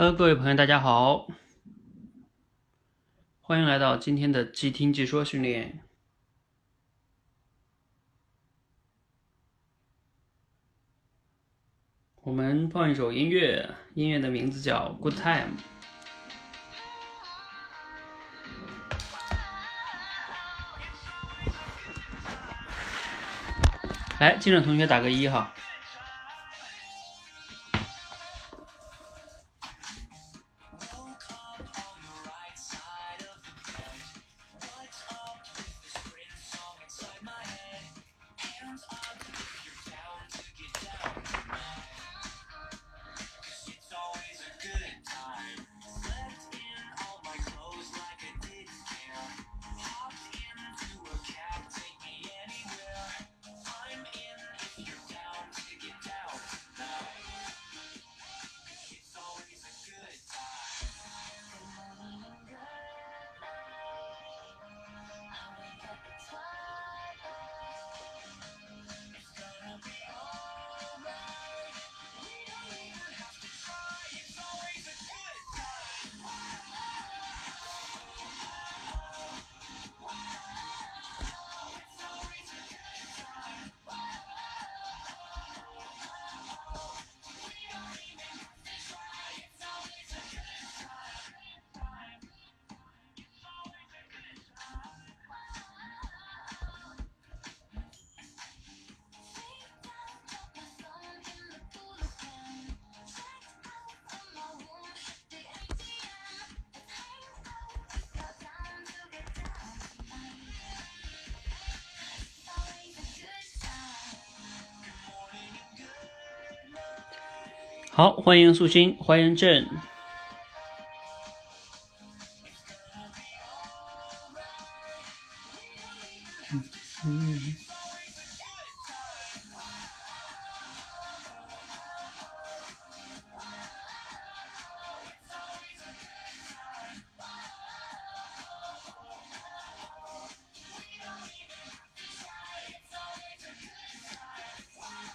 Hello，各位朋友，大家好，欢迎来到今天的即听即说训练。我们放一首音乐，音乐的名字叫《Good Time》。来，进场同学打个一哈。好，欢迎素心，欢迎朕。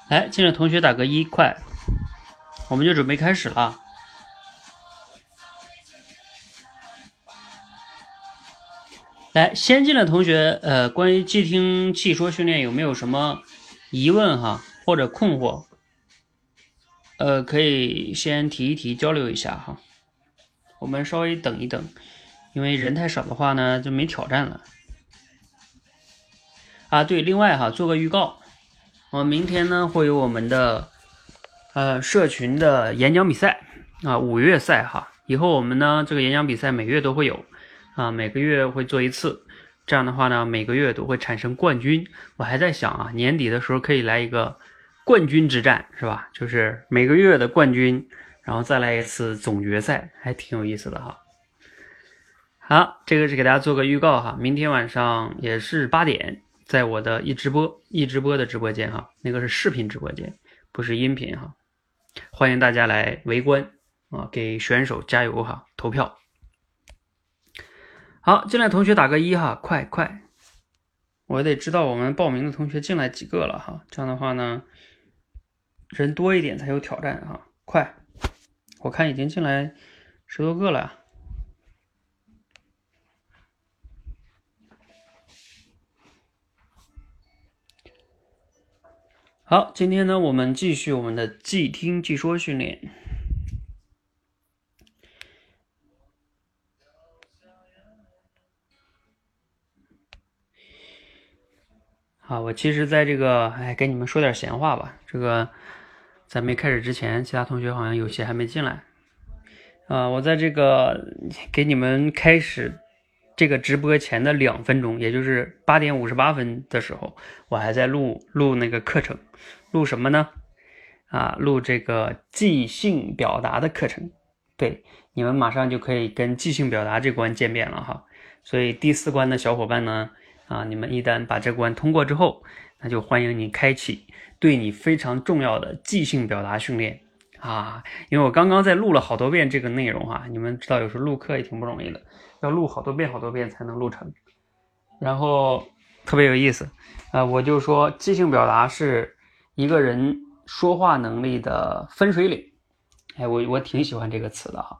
来，进来同学打个一，快。我们就准备开始了。来，先进的同学，呃，关于即听即说训练有没有什么疑问哈，或者困惑？呃，可以先提一提，交流一下哈。我们稍微等一等，因为人太少的话呢，就没挑战了。啊，对，另外哈，做个预告，我明天呢会有我们的。呃，社群的演讲比赛啊，五月赛哈，以后我们呢这个演讲比赛每月都会有啊，每个月会做一次，这样的话呢，每个月都会产生冠军。我还在想啊，年底的时候可以来一个冠军之战，是吧？就是每个月的冠军，然后再来一次总决赛，还挺有意思的哈。好，这个是给大家做个预告哈，明天晚上也是八点，在我的一直播一直播的直播间哈，那个是视频直播间，不是音频哈。欢迎大家来围观啊，给选手加油哈！投票。好，进来同学打个一哈，快快！我得知道我们报名的同学进来几个了哈，这样的话呢，人多一点才有挑战哈，快！我看已经进来十多个了。好，今天呢，我们继续我们的即听即说训练。好，我其实在这个，哎，跟你们说点闲话吧。这个在没开始之前，其他同学好像有些还没进来。啊，我在这个给你们开始。这个直播前的两分钟，也就是八点五十八分的时候，我还在录录那个课程，录什么呢？啊，录这个即兴表达的课程。对，你们马上就可以跟即兴表达这关见面了哈。所以第四关的小伙伴呢，啊，你们一旦把这关通过之后，那就欢迎你开启对你非常重要的即兴表达训练啊。因为我刚刚在录了好多遍这个内容哈，你们知道有时候录课也挺不容易的。要录好多遍好多遍才能录成，然后特别有意思啊！我就说即兴表达是一个人说话能力的分水岭哎，我我挺喜欢这个词的哈，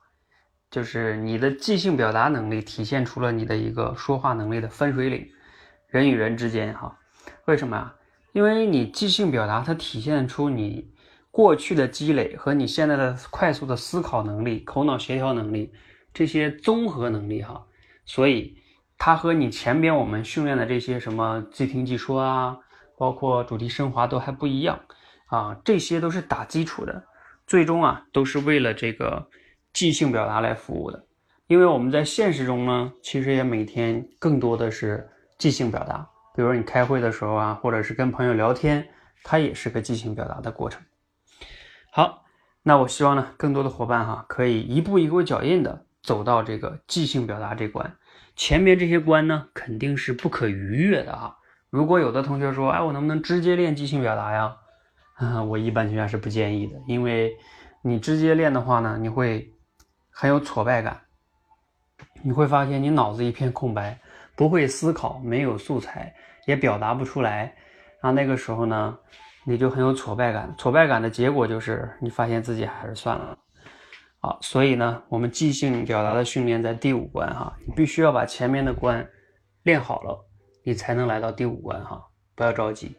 就是你的即兴表达能力体现出了你的一个说话能力的分水岭，人与人之间哈，为什么呀？因为你即兴表达，它体现出你过去的积累和你现在的快速的思考能力、口脑协调能力这些综合能力哈，所以它和你前边我们训练的这些什么即听即说啊，包括主题升华都还不一样啊，这些都是打基础的，最终啊都是为了这个即兴表达来服务的。因为我们在现实中呢，其实也每天更多的是即兴表达。比如你开会的时候啊，或者是跟朋友聊天，它也是个即兴表达的过程。好，那我希望呢，更多的伙伴哈，可以一步一步脚印的走到这个即兴表达这关。前面这些关呢，肯定是不可逾越的啊。如果有的同学说，哎，我能不能直接练即兴表达呀？嗯，我一般情况下是不建议的，因为你直接练的话呢，你会很有挫败感，你会发现你脑子一片空白。不会思考，没有素材，也表达不出来，啊那个时候呢，你就很有挫败感。挫败感的结果就是你发现自己还是算了。好，所以呢，我们即兴表达的训练在第五关哈，你必须要把前面的关练好了，你才能来到第五关哈，不要着急。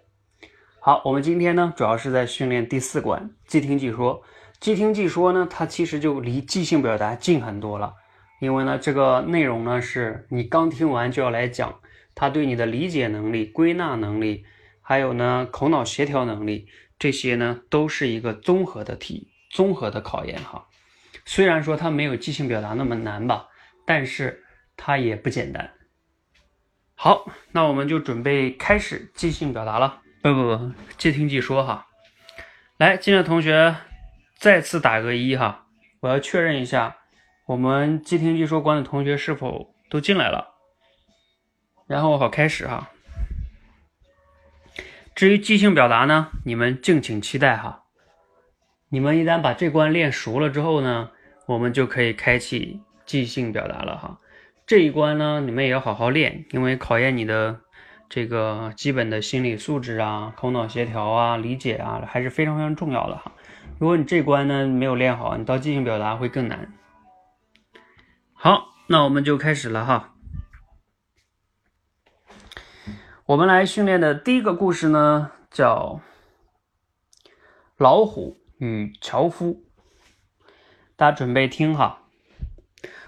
好，我们今天呢，主要是在训练第四关，即听即说。即听即说呢，它其实就离即兴表达近很多了。因为呢，这个内容呢是你刚听完就要来讲，它对你的理解能力、归纳能力，还有呢口脑协调能力，这些呢都是一个综合的题，综合的考验哈。虽然说它没有即兴表达那么难吧，但是它也不简单。好，那我们就准备开始即兴表达了。不不不，即听即说哈。来，进来的同学再次打个一哈，我要确认一下。我们即听即说关的同学是否都进来了？然后好开始哈。至于即兴表达呢，你们敬请期待哈。你们一旦把这关练熟了之后呢，我们就可以开启即兴表达了哈。这一关呢，你们也要好好练，因为考验你的这个基本的心理素质啊、头脑协调啊、理解啊，还是非常非常重要的哈。如果你这关呢没有练好，你到即兴表达会更难。好，那我们就开始了哈。我们来训练的第一个故事呢，叫《老虎与樵夫》。大家准备听哈。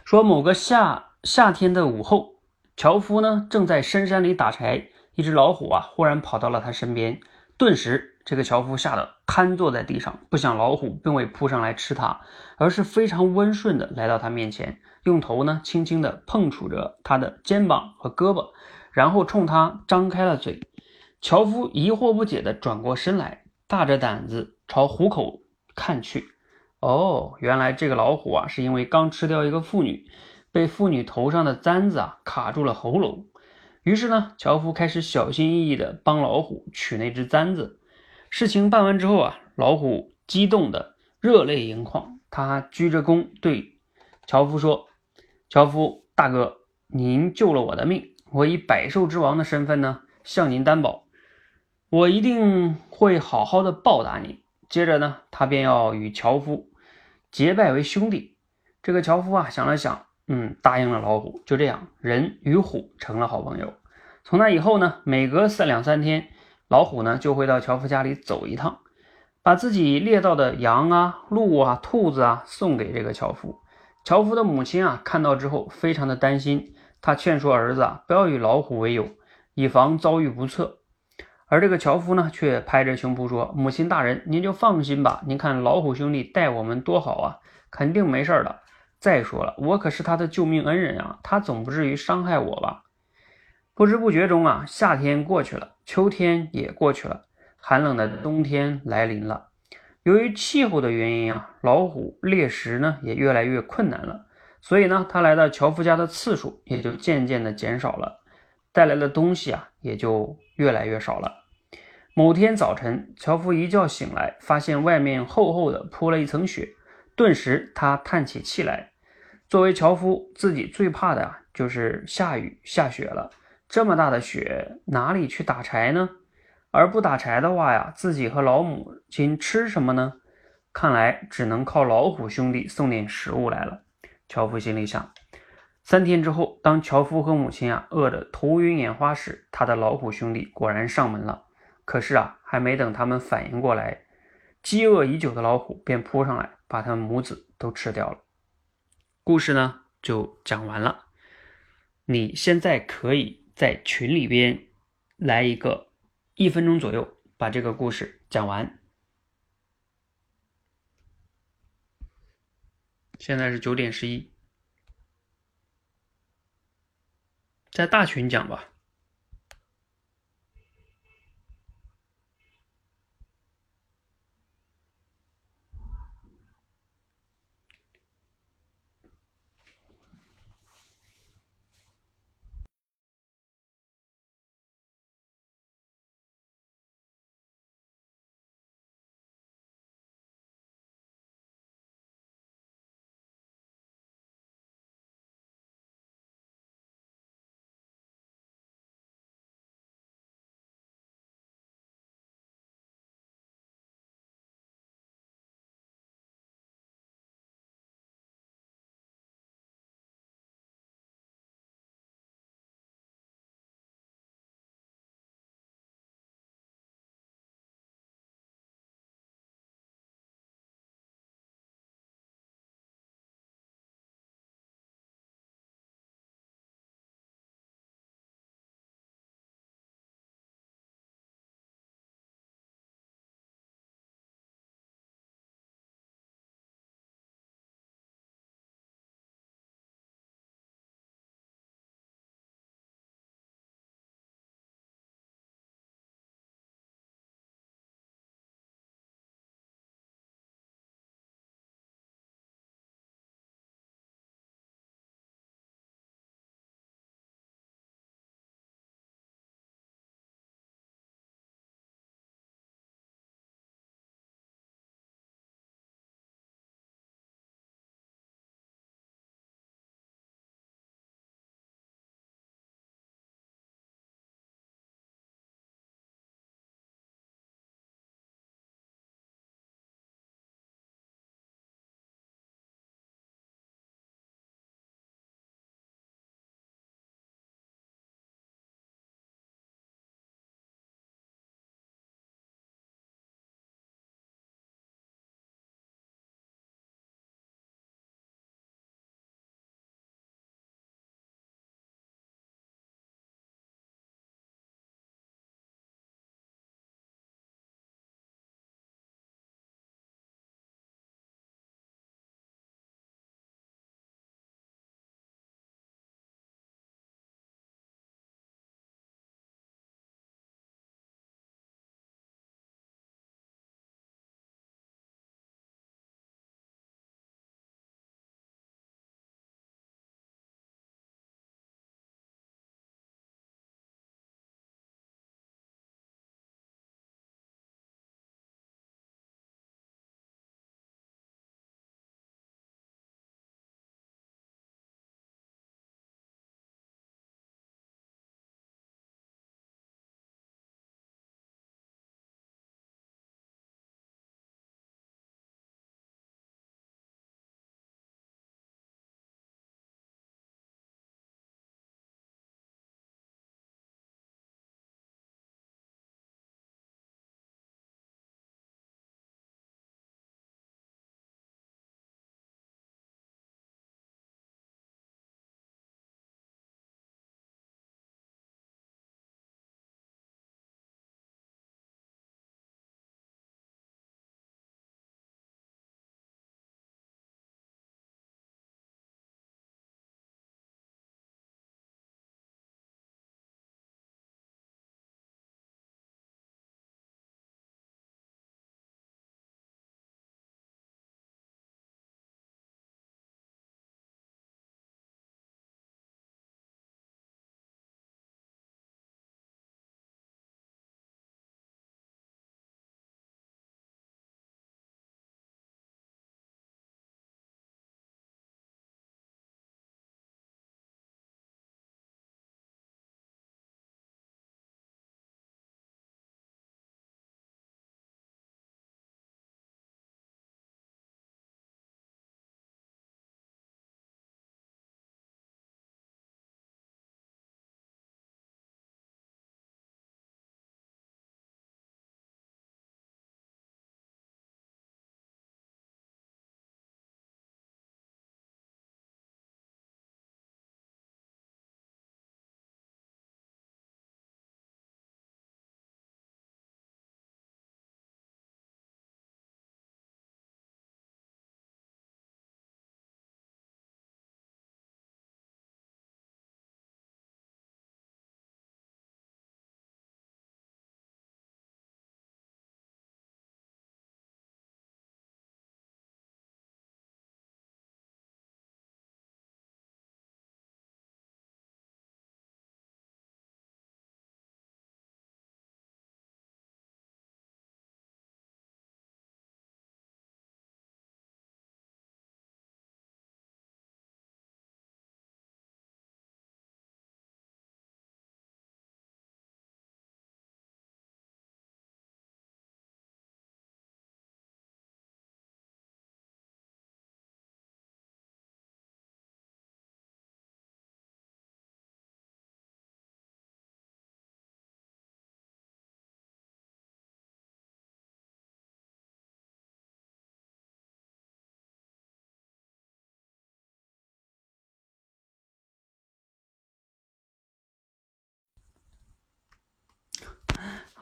说某个夏夏天的午后，樵夫呢正在深山里打柴，一只老虎啊忽然跑到了他身边，顿时。这个樵夫吓得瘫坐在地上，不想老虎并未扑上来吃他，而是非常温顺的来到他面前，用头呢轻轻的碰触着他的肩膀和胳膊，然后冲他张开了嘴。樵夫疑惑不解的转过身来，大着胆子朝虎口看去。哦，原来这个老虎啊，是因为刚吃掉一个妇女，被妇女头上的簪子啊卡住了喉咙。于是呢，樵夫开始小心翼翼的帮老虎取那只簪子。事情办完之后啊，老虎激动的热泪盈眶，他鞠着躬对樵夫说：“樵夫大哥，您救了我的命，我以百兽之王的身份呢向您担保，我一定会好好的报答你。”接着呢，他便要与樵夫结拜为兄弟。这个樵夫啊想了想，嗯，答应了老虎。就这样，人与虎成了好朋友。从那以后呢，每隔三两三天。老虎呢，就会到樵夫家里走一趟，把自己猎到的羊啊、鹿啊、兔子啊送给这个樵夫。樵夫的母亲啊，看到之后非常的担心，他劝说儿子啊，不要与老虎为友，以防遭遇不测。而这个樵夫呢，却拍着胸脯说：“母亲大人，您就放心吧，您看老虎兄弟待我们多好啊，肯定没事儿的。再说了，我可是他的救命恩人啊，他总不至于伤害我吧？”不知不觉中啊，夏天过去了，秋天也过去了，寒冷的冬天来临了。由于气候的原因啊，老虎猎食呢也越来越困难了，所以呢，他来到樵夫家的次数也就渐渐的减少了，带来的东西啊也就越来越少了。某天早晨，樵夫一觉醒来，发现外面厚厚的铺了一层雪，顿时他叹起气来。作为樵夫，自己最怕的就是下雨下雪了。这么大的雪，哪里去打柴呢？而不打柴的话呀，自己和老母亲吃什么呢？看来只能靠老虎兄弟送点食物来了。樵夫心里想。三天之后，当樵夫和母亲啊饿得头晕眼花时，他的老虎兄弟果然上门了。可是啊，还没等他们反应过来，饥饿已久的老虎便扑上来，把他们母子都吃掉了。故事呢就讲完了。你现在可以在群里边来一个一分钟左右，把这个故事讲完。现在是九点十一，在大群讲吧。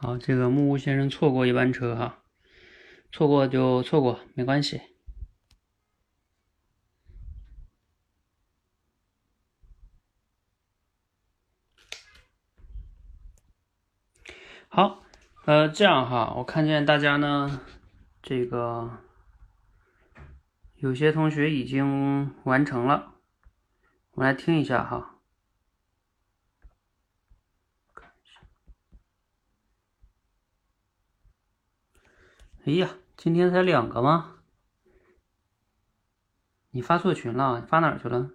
好，这个木屋先生错过一班车哈，错过就错过，没关系。好，呃，这样哈，我看见大家呢，这个有些同学已经完成了，我来听一下哈。哎呀，今天才两个吗？你发错群了，发哪儿去了？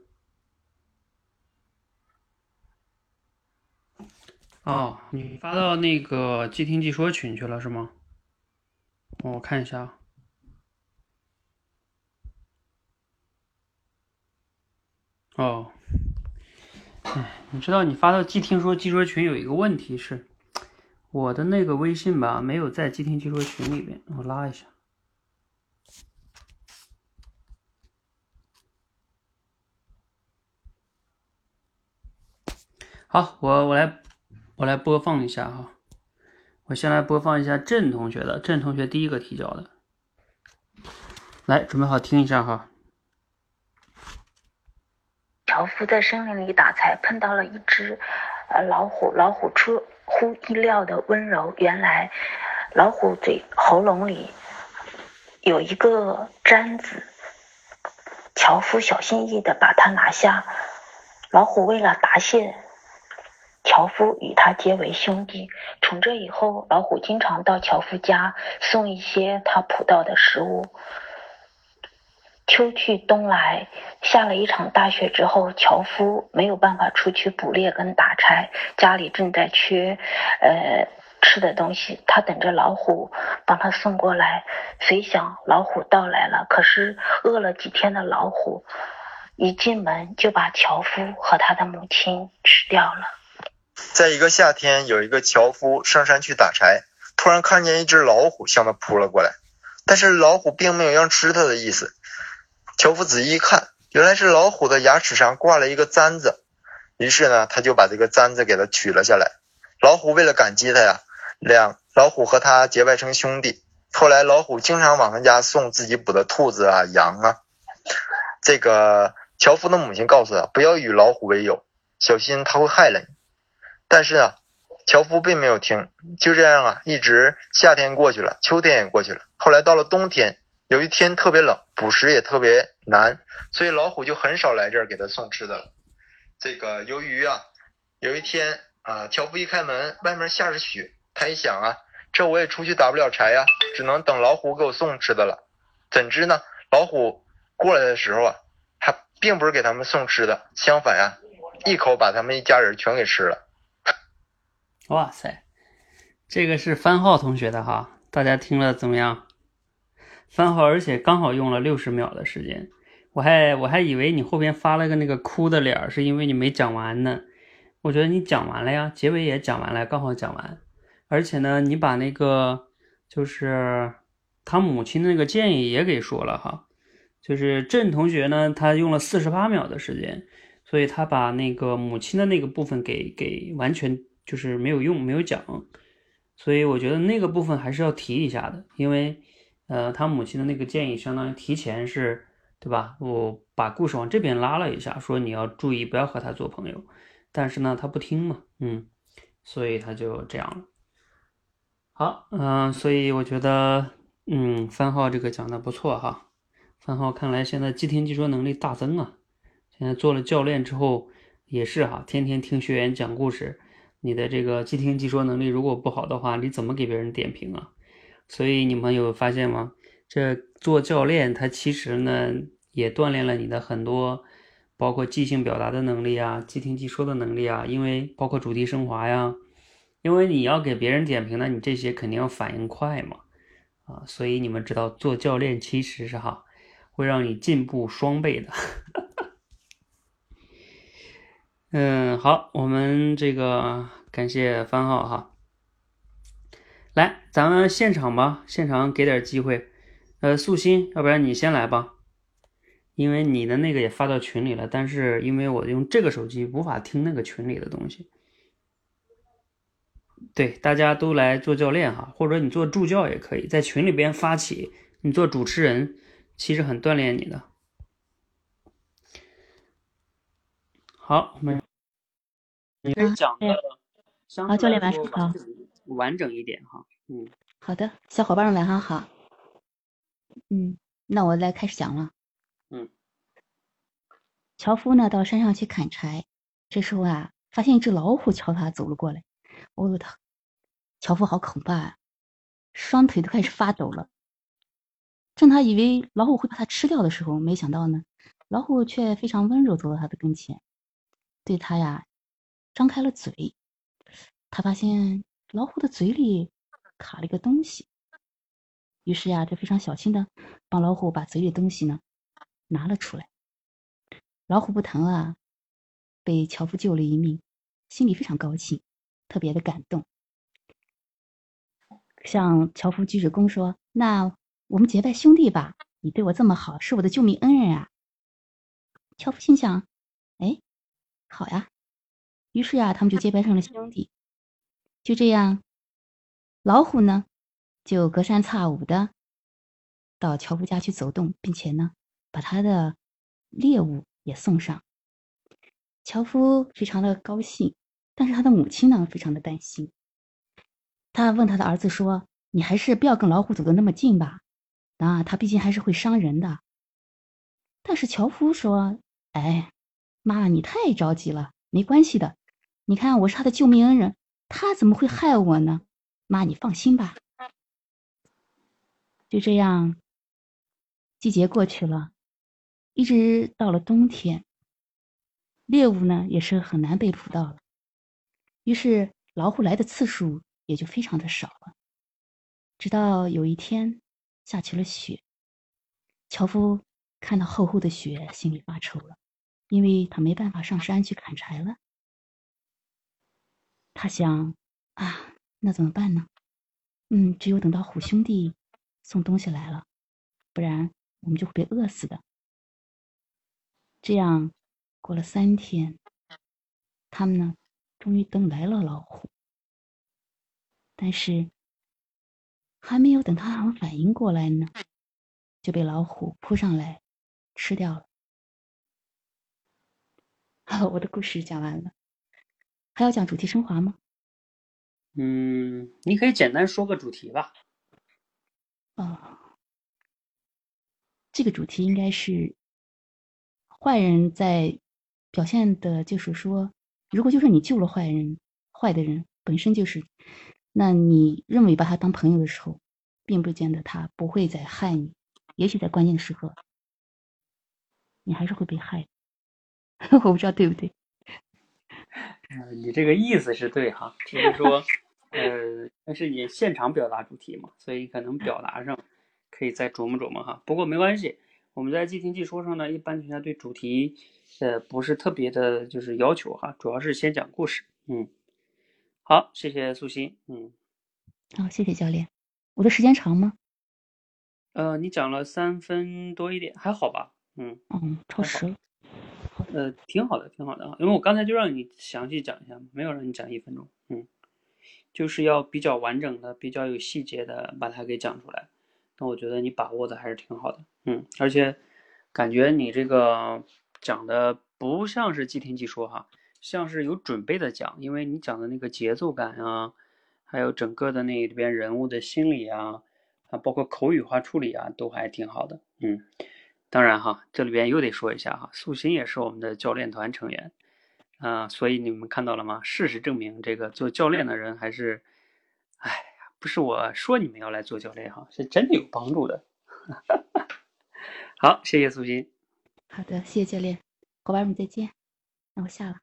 哦，你发到那个即听即说群去了是吗？我看一下。哦，哎，你知道你发到即听说即说群有一个问题是？我的那个微信吧，没有在即听即说群里边，我拉一下。好，我我来我来播放一下哈，我先来播放一下郑同学的，郑同学第一个提交的，来准备好听一下哈。樵夫在森林里打柴，碰到了一只呃老虎，老虎出。乎意料的温柔，原来老虎嘴喉咙里有一个簪子。樵夫小心翼翼地把它拿下。老虎为了答谢樵夫，与他结为兄弟。从这以后，老虎经常到樵夫家送一些他捕到的食物。秋去冬来，下了一场大雪之后，樵夫没有办法出去捕猎跟打柴，家里正在缺，呃，吃的东西。他等着老虎帮他送过来，谁想老虎到来了，可是饿了几天的老虎，一进门就把樵夫和他的母亲吃掉了。在一个夏天，有一个樵夫上山去打柴，突然看见一只老虎向他扑了过来，但是老虎并没有要吃他的意思。樵夫仔细一看，原来是老虎的牙齿上挂了一个簪子，于是呢，他就把这个簪子给他取了下来。老虎为了感激他呀，两老虎和他结拜成兄弟。后来老虎经常往他家送自己捕的兔子啊、羊啊。这个樵夫的母亲告诉他，不要与老虎为友，小心他会害了你。但是啊，樵夫并没有听，就这样啊，一直夏天过去了，秋天也过去了。后来到了冬天。有一天特别冷，捕食也特别难，所以老虎就很少来这儿给他送吃的了。这个由于啊，有一天啊，樵夫一开门，外面下着雪，他一想啊，这我也出去打不了柴呀，只能等老虎给我送吃的了。怎知呢，老虎过来的时候啊，他并不是给他们送吃的，相反呀，一口把他们一家人全给吃了。哇塞，这个是番号同学的哈，大家听了怎么样？番号，而且刚好用了六十秒的时间，我还我还以为你后边发了个那个哭的脸，是因为你没讲完呢。我觉得你讲完了呀，结尾也讲完了，刚好讲完。而且呢，你把那个就是他母亲的那个建议也给说了哈，就是郑同学呢，他用了四十八秒的时间，所以他把那个母亲的那个部分给给完全就是没有用，没有讲。所以我觉得那个部分还是要提一下的，因为。呃，他母亲的那个建议相当于提前是，对吧？我把故事往这边拉了一下，说你要注意，不要和他做朋友。但是呢，他不听嘛，嗯，所以他就这样了。好，嗯，所以我觉得，嗯，番号这个讲的不错哈。番号看来现在即听即说能力大增啊。现在做了教练之后，也是哈，天天听学员讲故事，你的这个即听即说能力如果不好的话，你怎么给别人点评啊？所以你们有发现吗？这做教练，他其实呢也锻炼了你的很多，包括即兴表达的能力啊，即听即说的能力啊。因为包括主题升华呀，因为你要给别人点评，那你这些肯定要反应快嘛，啊，所以你们知道做教练其实是哈，会让你进步双倍的。嗯，好，我们这个感谢番号哈。来，咱们现场吧，现场给点机会。呃，素心，要不然你先来吧，因为你的那个也发到群里了，但是因为我用这个手机无法听那个群里的东西。对，大家都来做教练哈，或者你做助教也可以，在群里边发起，你做主持人，其实很锻炼你的。好，我们你可以讲的相好，教练晚对上好。完整一点哈，嗯。好的，小伙伴们晚上好。嗯，那我来开始讲了。嗯。樵夫呢到山上去砍柴，这时候啊，发现一只老虎朝他走了过来。哦，他樵夫好可怕啊，双腿都开始发抖了。正他以为老虎会把他吃掉的时候，没想到呢，老虎却非常温柔走到他的跟前，对他呀张开了嘴。他发现老虎的嘴里卡了一个东西，于是呀，就非常小心的帮老虎把嘴里东西呢拿了出来。老虎不疼啊，被樵夫救了一命，心里非常高兴，特别的感动，向樵夫鞠着躬说：“那我们结拜兄弟吧，你对我这么好，是我的救命恩人啊。”樵夫心想：“哎，好呀。”于是呀，他们就结拜成了兄弟。就这样，老虎呢，就隔三差五的到樵夫家去走动，并且呢，把他的猎物也送上。樵夫非常的高兴，但是他的母亲呢，非常的担心。他问他的儿子说：“你还是不要跟老虎走的那么近吧，啊，他毕竟还是会伤人的。”但是樵夫说：“哎，妈，你太着急了，没关系的。你看，我是他的救命恩人。”他怎么会害我呢？妈，你放心吧。就这样，季节过去了，一直到了冬天，猎物呢也是很难被捕到了，于是老虎来的次数也就非常的少了。直到有一天下起了雪，樵夫看到厚厚的雪，心里发愁了，因为他没办法上山去砍柴了。他想啊，那怎么办呢？嗯，只有等到虎兄弟送东西来了，不然我们就会被饿死的。这样过了三天，他们呢，终于等来了老虎，但是还没有等他们反应过来呢，就被老虎扑上来吃掉了。好，我的故事讲完了。还要讲主题升华吗？嗯，你可以简单说个主题吧。哦，这个主题应该是坏人在表现的，就是说，如果就是你救了坏人，坏的人本身就是，那你认为把他当朋友的时候，并不见得他不会再害你，也许在关键的时刻，你还是会被害。我不知道对不对。呃，你这个意思是对哈，就是说，呃，但是你现场表达主题嘛，所以可能表达上可以再琢磨琢磨哈。不过没关系，我们在即听即说上呢，一般情况下对主题，呃，不是特别的，就是要求哈，主要是先讲故事。嗯，好，谢谢素心。嗯，好，谢谢教练。我的时间长吗？呃，你讲了三分多一点，还好吧？嗯，嗯，超时了。呃，挺好的，挺好的，因为我刚才就让你详细讲一下，没有让你讲一分钟，嗯，就是要比较完整的、比较有细节的把它给讲出来。那我觉得你把握的还是挺好的，嗯，而且感觉你这个讲的不像是即听即说哈，像是有准备的讲，因为你讲的那个节奏感啊，还有整个的那里边人物的心理啊，啊，包括口语化处理啊，都还挺好的，嗯。当然哈，这里边又得说一下哈，素心也是我们的教练团成员，啊，所以你们看到了吗？事实证明，这个做教练的人还是，哎呀，不是我说你们要来做教练哈，是真的有帮助的。好，谢谢素心。好的，谢谢教练，伙伴们再见。那我下了。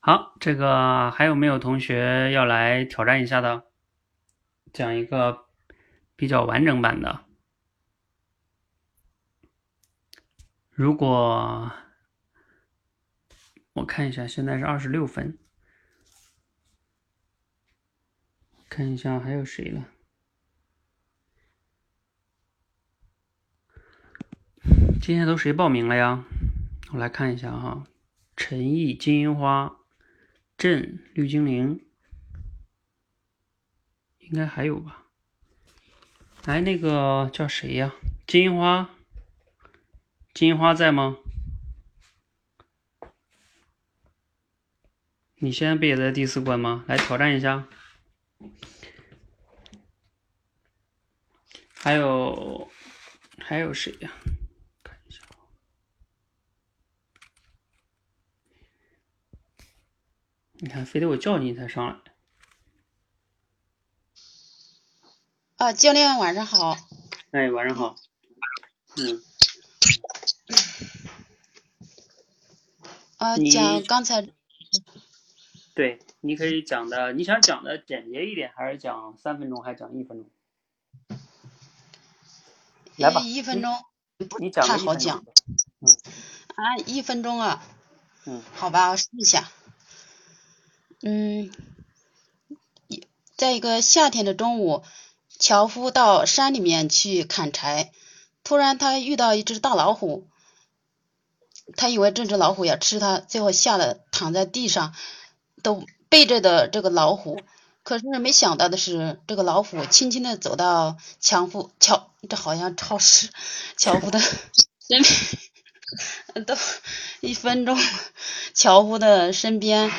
好，这个还有没有同学要来挑战一下的？讲一个比较完整版的。如果我看一下，现在是二十六分，看一下还有谁了。今天都谁报名了呀？我来看一下哈，陈毅、金银花、朕、绿精灵、应该还有吧？哎，那个叫谁呀？金银花，金花在吗？你现在不也在第四关吗？来挑战一下。还有还有谁呀？看一下。你看，非得我叫你才上来。啊，教练晚上好。哎，晚上好。嗯。啊，讲刚才对，你可以讲的，你想讲的简洁一点，还是讲三分钟，还是讲一分钟？来吧，一一分钟你讲太好讲啊，一分钟啊，嗯，好吧，我试一下。嗯，一在一个夏天的中午，樵夫到山里面去砍柴，突然他遇到一只大老虎，他以为这只老虎要吃他，最后吓得躺在地上，都背着的这个老虎。可是没想到的是，这个老虎轻轻的走到樵夫樵，这好像超市樵夫的身边，都一分钟，樵夫的身边，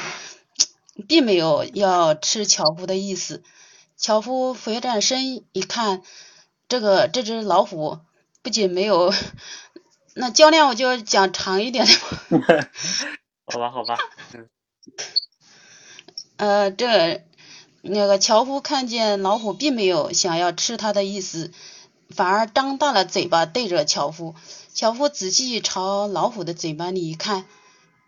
并没有要吃樵夫的意思。樵夫回转身一看，这个这只老虎不仅没有，那教练我就讲长一点的吧。好吧，好吧，嗯呃，这那个樵夫看见老虎并没有想要吃它的意思，反而张大了嘴巴对着樵夫。樵夫仔细朝老虎的嘴巴里一看，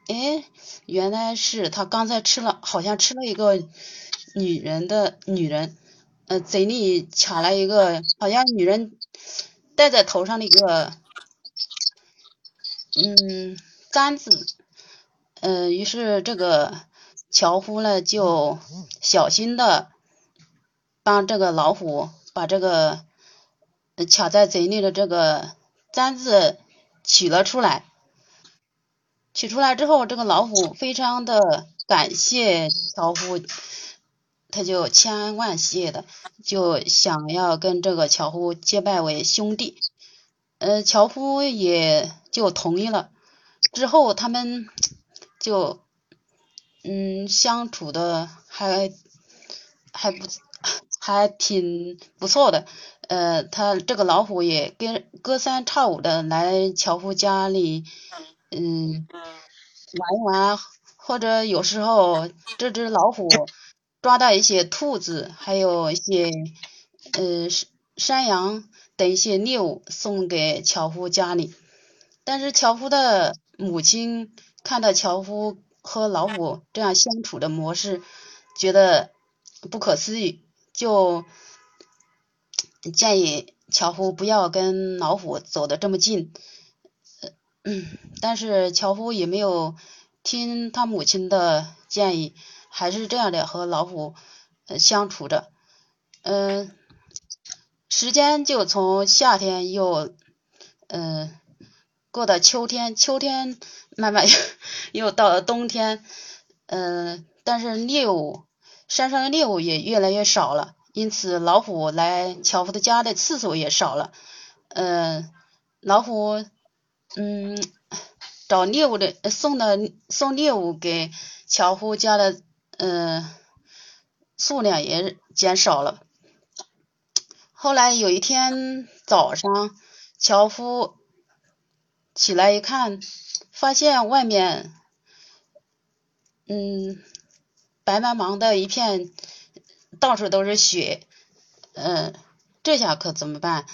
哎，原来是他刚才吃了，好像吃了一个女人的女人，呃，嘴里卡了一个好像女人戴在头上的一个嗯簪子，呃，于是这个樵夫呢就小心的帮这个老虎把这个卡在嘴里的这个簪子取了出来。取出来之后，这个老虎非常的感谢樵夫，他就千恩万谢的就想要跟这个樵夫结拜为兄弟。呃，樵夫也就同意了。之后他们就嗯相处的还还不还挺不错的。呃，他这个老虎也跟隔三差五的来樵夫家里，嗯，玩一玩，或者有时候这只老虎抓到一些兔子，还有一些呃山山羊等一些猎物送给樵夫家里。但是樵夫的母亲看到樵夫和老虎这样相处的模式，觉得不可思议，就建议樵夫不要跟老虎走得这么近。但是樵夫也没有听他母亲的建议，还是这样的和老虎相处着。嗯、时间就从夏天又嗯、呃过到秋天，秋天慢慢又 又到了冬天，嗯、但是猎物山上的猎物也越来越少了，因此老虎来樵夫的家的次数也少了。嗯、老虎嗯找猎物的送的送猎物给樵夫家的嗯、数量也减少了。后来有一天早上，樵夫起来一看，发现外面，嗯，白茫茫的一片，到处都是雪，嗯、这下可怎么办？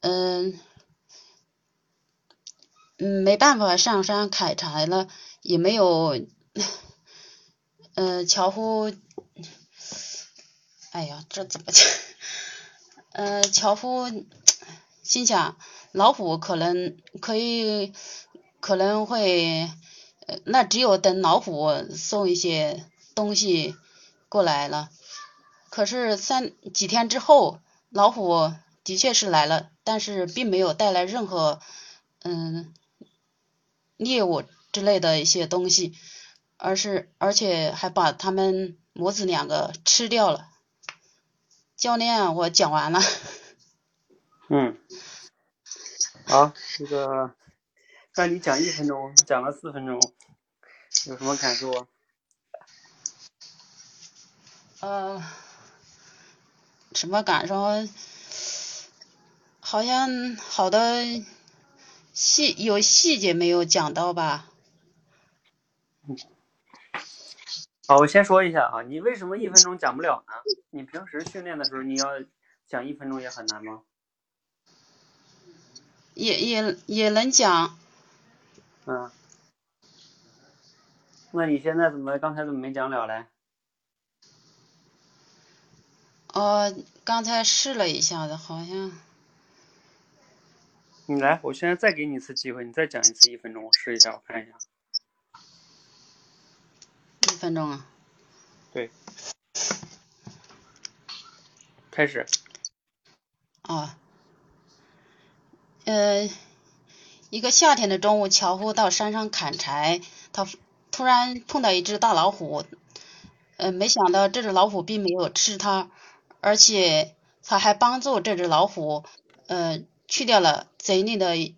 嗯、嗯，没办法上山砍柴了，也没有，呃，樵夫，哎呀，这怎么讲？呃，樵夫心想，老虎可能可以，可能会，那只有等老虎送一些东西过来了。可是三几天之后，老虎的确是来了，但是并没有带来任何，嗯，猎物之类的一些东西，而是而且还把他们母子两个吃掉了。教练，我讲完了。嗯，好，这个让你讲一分钟，讲了四分钟，有什么感受？呃，什么感受？好像好的细有细节没有讲到吧？好，我先说一下啊，你为什么一分钟讲不了呢？你平时训练的时候，你要讲一分钟也很难吗？也也也能讲。嗯。那你现在怎么刚才怎么没讲了嘞？哦，刚才试了一下子，好像。你来，我现在再给你一次机会，你再讲一次一分钟，我试一下，我看一下。一分钟啊。对。开始。啊。呃，一个夏天的中午，樵夫到山上砍柴，他突然碰到一只大老虎。呃，没想到这只老虎并没有吃他，而且他还帮助这只老虎，呃，去掉了嘴里的一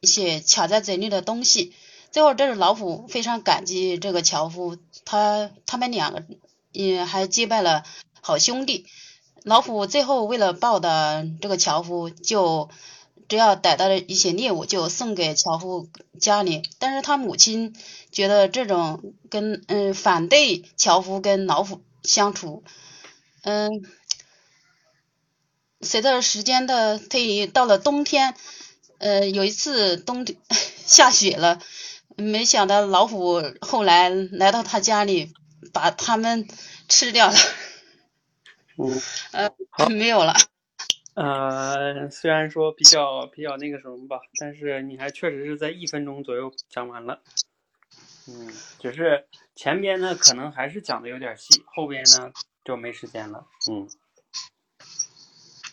些卡在嘴里的东西。最后，这只老虎非常感激这个樵夫，他他们两个也还结拜了好兄弟。老虎最后为了报答这个樵夫，就只要逮到了一些猎物，就送给樵夫家里。但是他母亲觉得这种跟嗯反对樵夫跟老虎相处，嗯，随着时间的推移，到了冬天，呃，有一次冬 下雪了。没想到老虎后来来到他家里，把他们吃掉了。嗯，呃，没有了。呃，虽然说比较比较那个什么吧，但是你还确实是在一分钟左右讲完了。嗯，只是前边呢可能还是讲的有点细，后边呢就没时间了。嗯，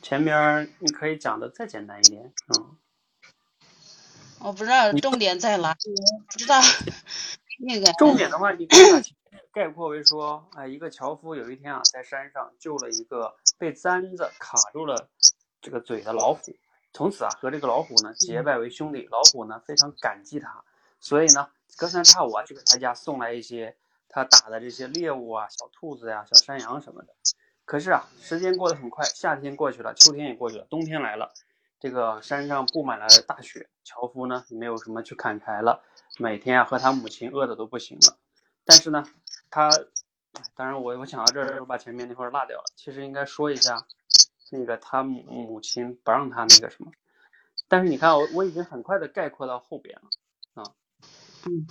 前边你可以讲的再简单一点。嗯。我不知道重点在哪，不知道 那个。重点的话，你可以把概括为说，哎，一个樵夫有一天啊，在山上救了一个被簪子卡住了这个嘴的老虎，从此啊，和这个老虎呢结拜为兄弟。老虎呢非常感激他，所以呢隔三差五啊就给他家送来一些他打的这些猎物啊，小兔子呀、小山羊什么的。可是啊，时间过得很快，夏天过去了，秋天也过去了，冬天来了。这个山上布满了大雪，樵夫呢没有什么去砍柴了，每天啊和他母亲饿的都不行了。但是呢，他，当然我我想到这儿，我把前面那块落掉了。其实应该说一下，那个他母母亲不让他那个什么。但是你看我我已经很快的概括到后边了啊，嗯，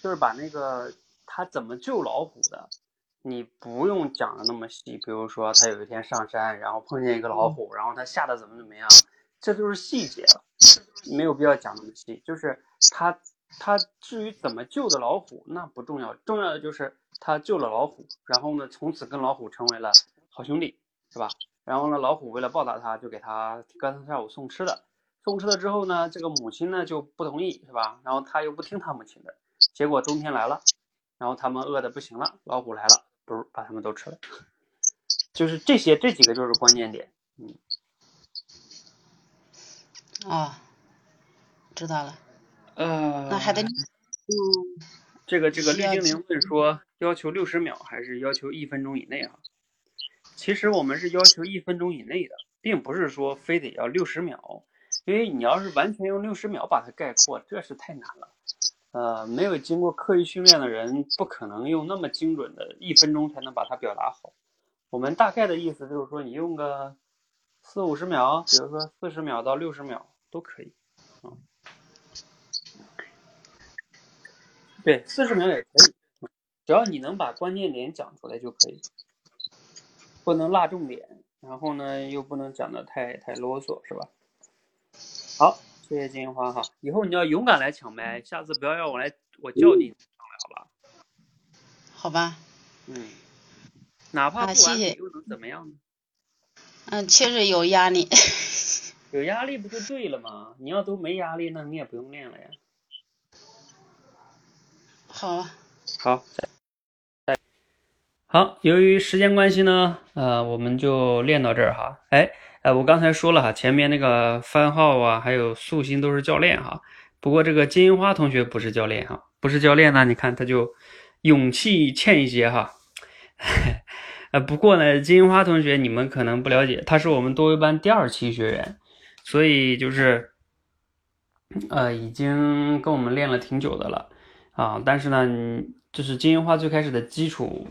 就是把那个他怎么救老虎的。你不用讲的那么细，比如说他有一天上山，然后碰见一个老虎，然后他吓得怎么怎么样。这都是细节了，没有必要讲那么细。就是他他至于怎么救的老虎那不重要，重要的就是他救了老虎，然后呢从此跟老虎成为了好兄弟，是吧？然后呢老虎为了报答他，就给他隔三差五送吃的，送吃的之后呢，这个母亲呢就不同意，是吧？然后他又不听他母亲的，结果冬天来了，然后他们饿的不行了，老虎来了，不是把他们都吃了。就是这些这几个就是关键点，嗯。哦，知道了。呃，那还得，嗯，这个这个绿精灵问说，要求六十秒还是要求一分钟以内啊？其实我们是要求一分钟以内的，并不是说非得要六十秒，因为你要是完全用六十秒把它概括，这是太难了。呃，没有经过刻意训练的人，不可能用那么精准的一分钟才能把它表达好。我们大概的意思就是说，你用个四五十秒，比如说四十秒到六十秒。都可以，啊，对，四十秒也可以，只要你能把关键点讲出来就可以，不能落重点，然后呢又不能讲的太太啰嗦，是吧？好，谢谢金花哈，以后你要勇敢来抢麦，下次不要让我来，我叫你上来，好吧？好吧。嗯，哪怕不完美又能怎么样呢？嗯，确实有压力。有压力不就对了吗？你要都没压力，那你也不用练了呀。好。好。好，由于时间关系呢，呃，我们就练到这儿哈。哎，呃，我刚才说了哈，前面那个番号啊，还有素心都是教练哈。不过这个金银花同学不是教练哈，不是教练呢，你看他就勇气欠一些哈。呃，不过呢，金银花同学你们可能不了解，他是我们多维班第二期学员，所以就是呃，已经跟我们练了挺久的了啊。但是呢，就是金银花最开始的基础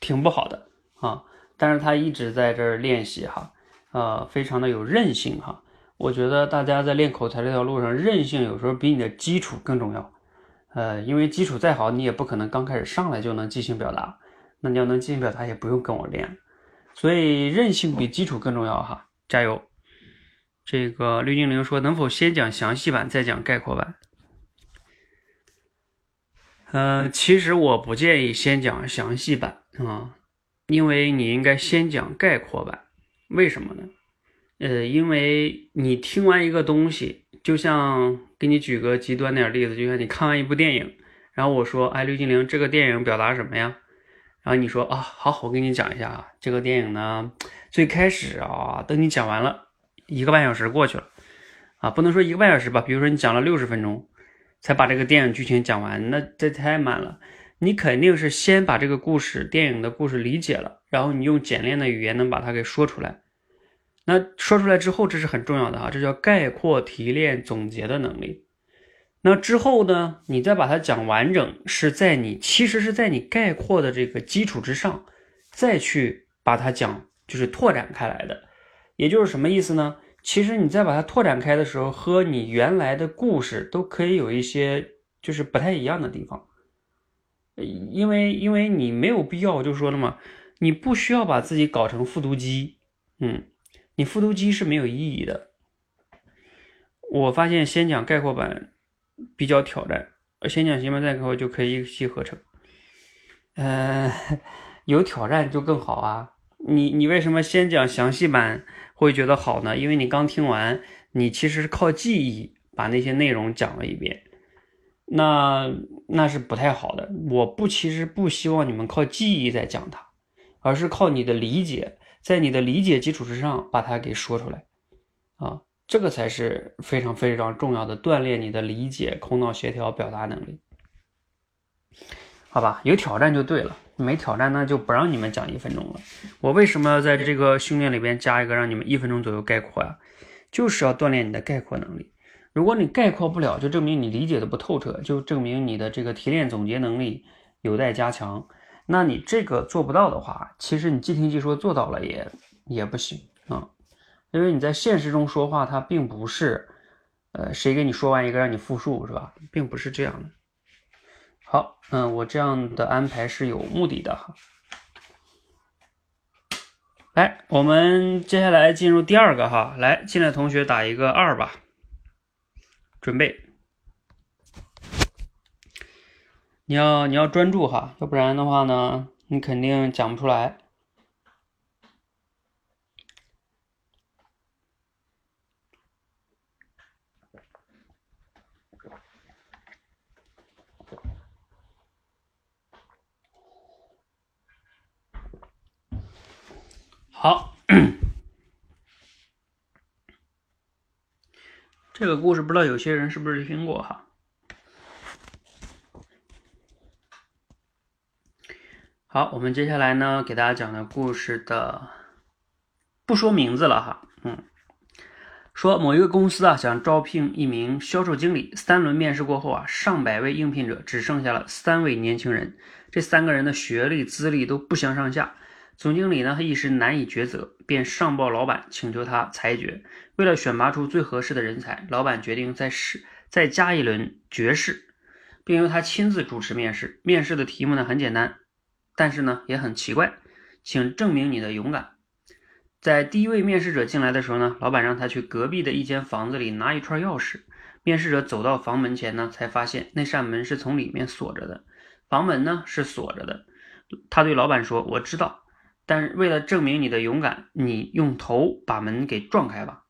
挺不好的啊，但是他一直在这儿练习哈，呃，非常的有韧性哈。我觉得大家在练口才这条路上，韧性有时候比你的基础更重要。呃，因为基础再好，你也不可能刚开始上来就能即兴表达。那你要能即兴表达，也不用跟我练。所以韧性比基础更重要哈，加油！这个绿精灵说，能否先讲详细版，再讲概括版？呃，其实我不建议先讲详细版啊，因为你应该先讲概括版。为什么呢？呃，因为你听完一个东西，就像给你举个极端点例子，就像你看完一部电影，然后我说，哎，绿精灵，这个电影表达什么呀？然后你说啊，好，我给你讲一下啊，这个电影呢，最开始啊，等你讲完了，一个半小时过去了，啊，不能说一个半小时吧，比如说你讲了六十分钟，才把这个电影剧情讲完，那这太慢了。你肯定是先把这个故事、电影的故事理解了，然后你用简练的语言能把它给说出来。那说出来之后，这是很重要的啊，这叫概括、提炼、总结的能力。那之后呢，你再把它讲完整，是在你其实是在你概括的这个基础之上，再去把它讲，就是拓展开来的。也就是什么意思呢？其实你在把它拓展开的时候，和你原来的故事都可以有一些就是不太一样的地方。因为因为你没有必要，我就说了嘛，你不需要把自己搞成复读机，嗯。你复读机是没有意义的。我发现先讲概括版比较挑战，先讲新版概括就可以一气呵成。呃，有挑战就更好啊。你你为什么先讲详细版会觉得好呢？因为你刚听完，你其实是靠记忆把那些内容讲了一遍，那那是不太好的。我不其实不希望你们靠记忆在讲它，而是靠你的理解。在你的理解基础之上，把它给说出来，啊，这个才是非常非常重要的锻炼你的理解、口脑协调、表达能力，好吧？有挑战就对了，没挑战那就不让你们讲一分钟了。我为什么要在这个训练里边加一个让你们一分钟左右概括呀？就是要锻炼你的概括能力。如果你概括不了，就证明你理解的不透彻，就证明你的这个提炼总结能力有待加强。那你这个做不到的话，其实你即听即说做到了也也不行啊，因为你在现实中说话，它并不是，呃，谁给你说完一个让你复述是吧，并不是这样的。好，嗯，我这样的安排是有目的的哈。来，我们接下来进入第二个哈，来进来同学打一个二吧，准备。你要你要专注哈，要不然的话呢，你肯定讲不出来。好，这个故事不知道有些人是不是听过哈。好，我们接下来呢，给大家讲的故事的不说名字了哈，嗯，说某一个公司啊，想招聘一名销售经理，三轮面试过后啊，上百位应聘者只剩下了三位年轻人，这三个人的学历资历都不相上下，总经理呢一时难以抉择，便上报老板请求他裁决。为了选拔出最合适的人才，老板决定再试再加一轮绝试，并由他亲自主持面试。面试的题目呢很简单。但是呢，也很奇怪，请证明你的勇敢。在第一位面试者进来的时候呢，老板让他去隔壁的一间房子里拿一串钥匙。面试者走到房门前呢，才发现那扇门是从里面锁着的，房门呢是锁着的。他对老板说：“我知道，但是为了证明你的勇敢，你用头把门给撞开吧。”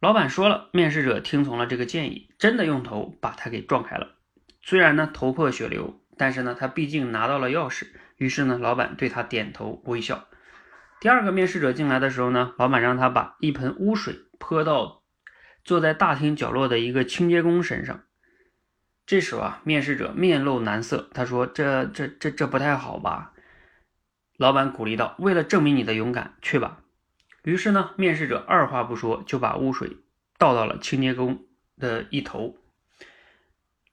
老板说了，面试者听从了这个建议，真的用头把他给撞开了。虽然呢头破血流。但是呢，他毕竟拿到了钥匙，于是呢，老板对他点头微笑。第二个面试者进来的时候呢，老板让他把一盆污水泼到坐在大厅角落的一个清洁工身上。这时候啊，面试者面露难色，他说：“这、这、这、这不太好吧？”老板鼓励道：“为了证明你的勇敢，去吧。”于是呢，面试者二话不说就把污水倒到了清洁工的一头。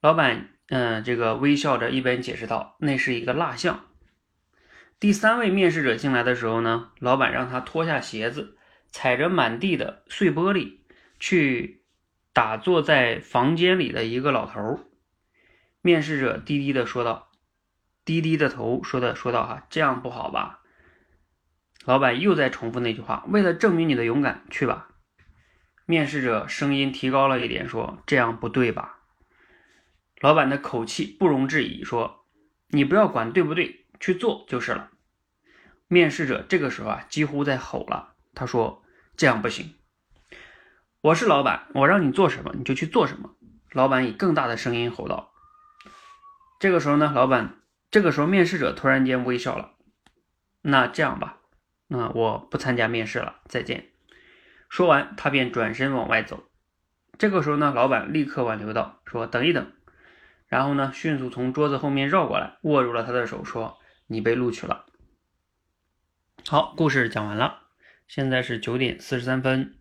老板，嗯，这个微笑着一边解释道：“那是一个蜡像。”第三位面试者进来的时候呢，老板让他脱下鞋子，踩着满地的碎玻璃，去打坐在房间里的一个老头。面试者低低的说道：“低低的头说的说道，哈，这样不好吧？”老板又在重复那句话：“为了证明你的勇敢，去吧。”面试者声音提高了一点，说：“这样不对吧？”老板的口气不容置疑，说：“你不要管对不对，去做就是了。”面试者这个时候啊，几乎在吼了。他说：“这样不行，我是老板，我让你做什么你就去做什么。”老板以更大的声音吼道。这个时候呢，老板这个时候面试者突然间微笑了。那这样吧。那我不参加面试了，再见。说完，他便转身往外走。这个时候呢，老板立刻挽留道：“说等一等。”然后呢，迅速从桌子后面绕过来，握住了他的手，说：“你被录取了。”好，故事讲完了。现在是九点四十三分，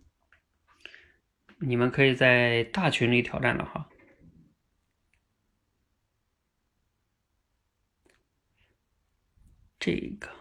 你们可以在大群里挑战了哈。这个。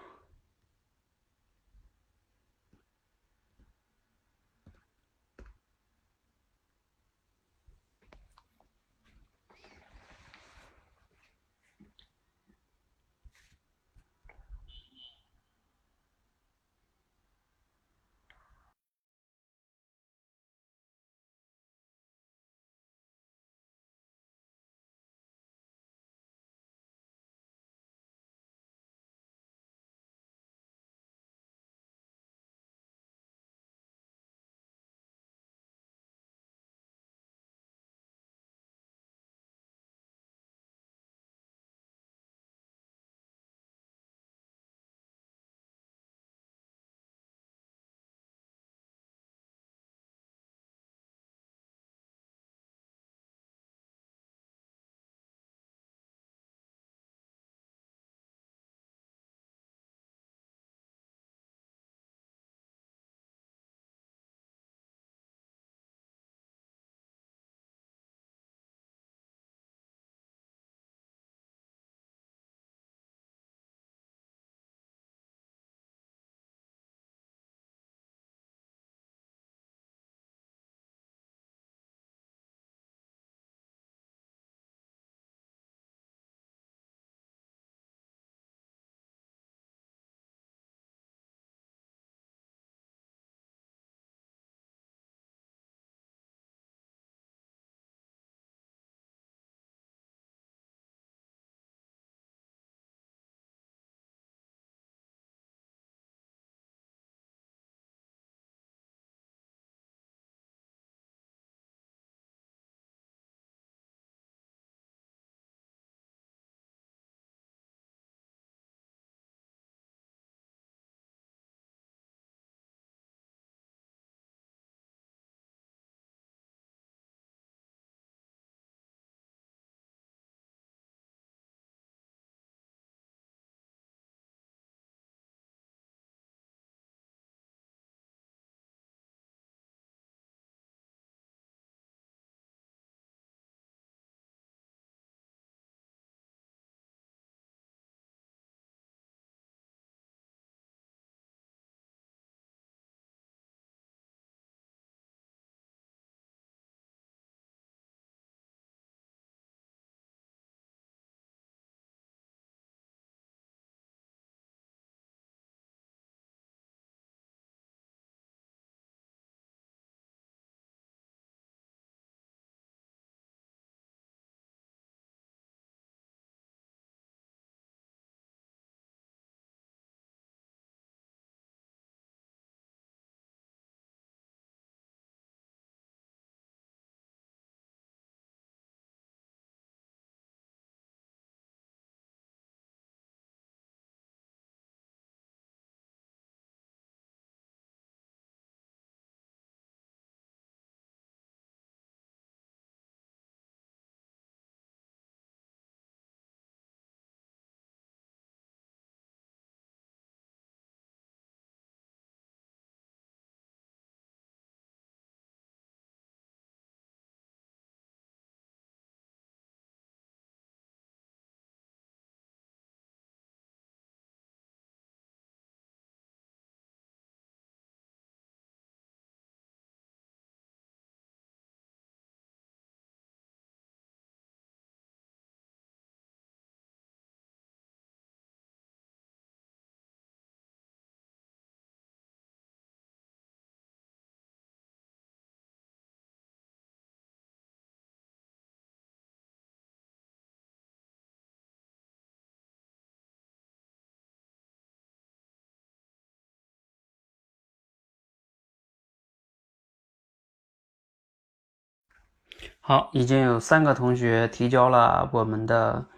好，已经有三个同学提交了我们的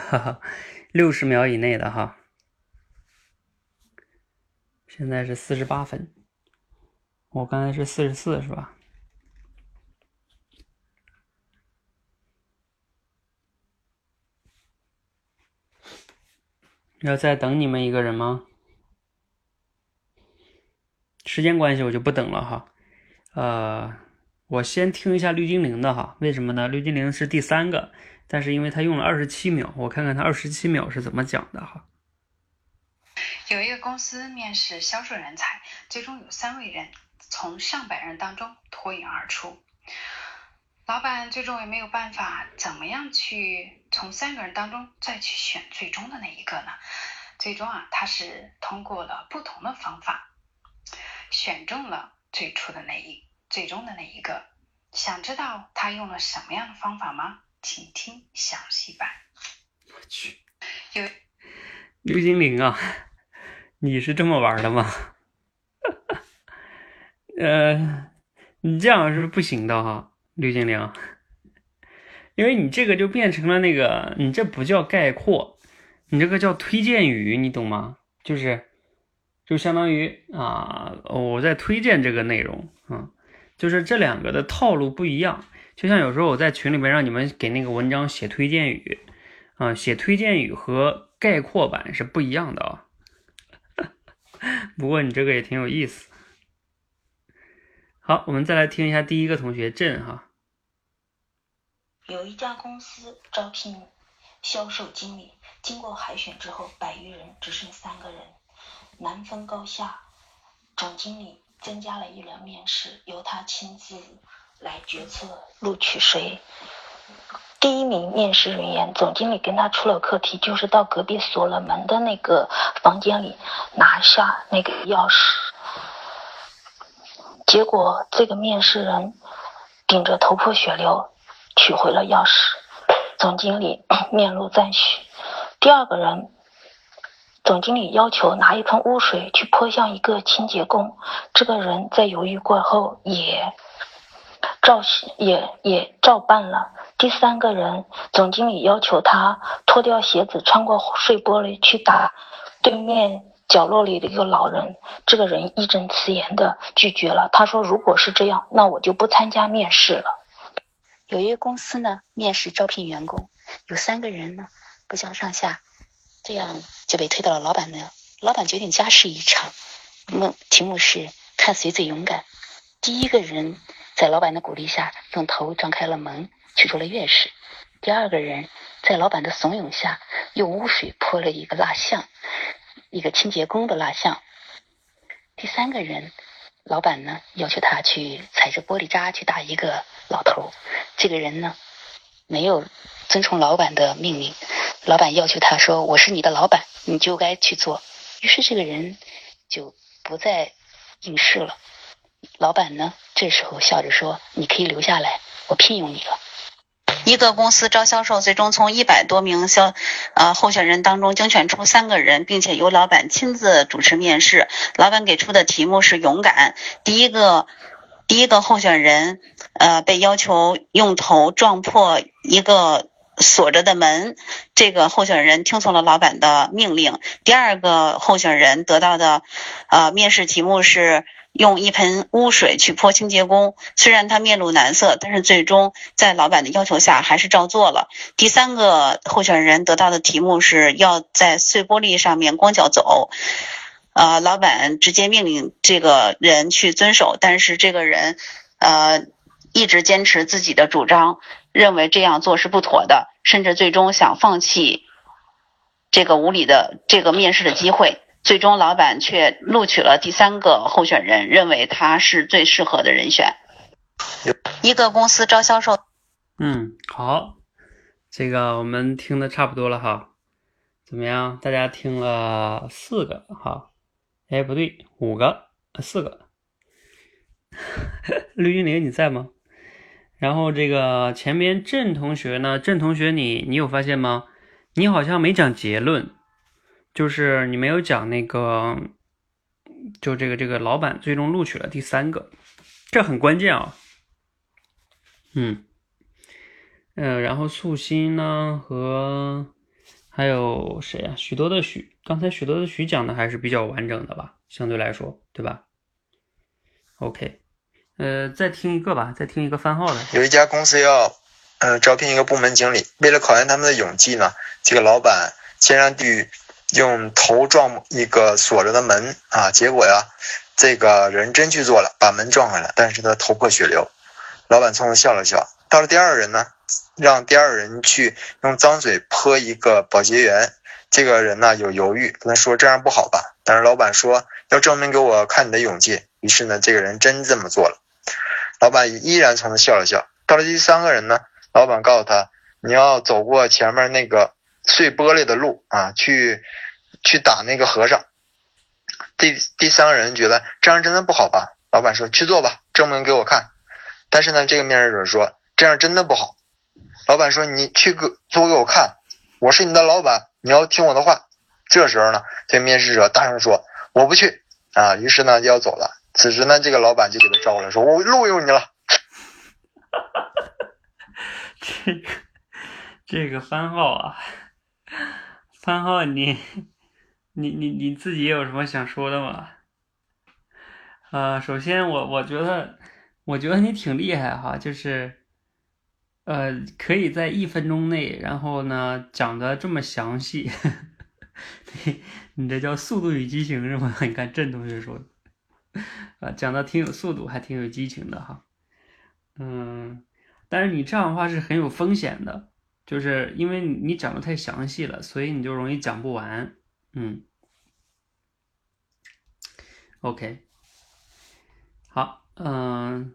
六十秒以内的哈，现在是四十八分，我刚才是四十四是吧？要再等你们一个人吗？时间关系，我就不等了哈。呃，我先听一下绿精灵的哈。为什么呢？绿精灵是第三个，但是因为他用了二十七秒，我看看他二十七秒是怎么讲的哈。有一个公司面试销售人才，最终有三位人从上百人当中脱颖而出。老板最终也没有办法，怎么样去从三个人当中再去选最终的那一个呢？最终啊，他是通过了不同的方法，选中了最初的那一最终的那一个。想知道他用了什么样的方法吗？请听详细版。我去，有刘金玲啊，你是这么玩的吗？呃，你这样是不行的哈。刘金玲，因为你这个就变成了那个，你这不叫概括，你这个叫推荐语，你懂吗？就是，就相当于啊，我在推荐这个内容，嗯，就是这两个的套路不一样。就像有时候我在群里面让你们给那个文章写推荐语，啊，写推荐语和概括版是不一样的啊。不过你这个也挺有意思。好，我们再来听一下第一个同学郑哈。有一家公司招聘销售经理，经过海选之后，百余人只剩三个人，难分高下。总经理增加了一轮面试，由他亲自来决策录取谁。第一名面试人员，总经理跟他出了课题，就是到隔壁锁了门的那个房间里拿下那个钥匙。结果，这个面试人顶着头破血流取回了钥匙，总经理 面露赞许。第二个人，总经理要求拿一盆污水去泼向一个清洁工，这个人在犹豫过后也照也也照办了。第三个人，总经理要求他脱掉鞋子，穿过碎玻璃去打对面。角落里的一个老人，这个人义正辞严的拒绝了。他说：“如果是这样，那我就不参加面试了。”有一个公司呢，面试招聘员工，有三个人呢不相上下，这样就被推到了老板那。老板决定加试一场，目题目是看谁最勇敢。第一个人在老板的鼓励下，用头撞开了门，取出了钥匙。第二个人在老板的怂恿下，用污水泼了一个蜡像。一个清洁工的蜡像。第三个人，老板呢要求他去踩着玻璃渣去打一个老头。这个人呢没有遵从老板的命令，老板要求他说：“我是你的老板，你就该去做。”于是这个人就不再应试了。老板呢这时候笑着说：“你可以留下来，我聘用你了。”一个公司招销售，最终从一百多名销呃候选人当中精选出三个人，并且由老板亲自主持面试。老板给出的题目是勇敢。第一个第一个候选人呃被要求用头撞破一个锁着的门，这个候选人听从了老板的命令。第二个候选人得到的呃面试题目是。用一盆污水去泼清洁工，虽然他面露难色，但是最终在老板的要求下还是照做了。第三个候选人得到的题目是要在碎玻璃上面光脚走，呃，老板直接命令这个人去遵守，但是这个人呃一直坚持自己的主张，认为这样做是不妥的，甚至最终想放弃这个无理的这个面试的机会。最终，老板却录取了第三个候选人，认为他是最适合的人选。一个公司招销售。嗯，好，这个我们听的差不多了哈。怎么样？大家听了四个哈？哎，不对，五个，四个。绿精灵你在吗？然后这个前面郑同学呢？郑同学，你你有发现吗？你好像没讲结论。就是你没有讲那个，就这个这个老板最终录取了第三个，这很关键啊。嗯，嗯，然后素心呢和还有谁啊？许多的许，刚才许多的许讲的还是比较完整的吧，相对来说，对吧？OK，呃，再听一个吧，再听一个番号的。有一家公司要呃招聘一个部门经理，为了考验他们的勇气呢，这个老板先让去用头撞一个锁着的门啊，结果呀，这个人真去做了，把门撞开了，但是他头破血流。老板冲他笑了笑。到了第二人呢？让第二人去用脏水泼一个保洁员，这个人呢有犹豫，跟他说这样不好吧？但是老板说要证明给我看你的勇气。于是呢，这个人真这么做了。老板依然冲他笑了笑。到了第三个人呢，老板告诉他你要走过前面那个碎玻璃的路啊，去去打那个和尚。第第三个人觉得这样真的不好吧？老板说去做吧，证明给我看。但是呢，这个面试者说这样真的不好。老板说：“你去给做给我看，我是你的老板，你要听我的话。”这时候呢，这面试者大声说：“我不去啊！”于是呢就要走了。此时呢，这个老板就给他招了，说：“我录用你了。”这个这个番号啊，番号，你你你你自己有什么想说的吗？呃，首先我我觉得我觉得你挺厉害哈，就是。呃，可以在一分钟内，然后呢讲的这么详细，你你这叫速度与激情是吗？你看郑同学说的，啊，讲的挺有速度，还挺有激情的哈。嗯，但是你这样的话是很有风险的，就是因为你讲的太详细了，所以你就容易讲不完。嗯，OK，好，嗯，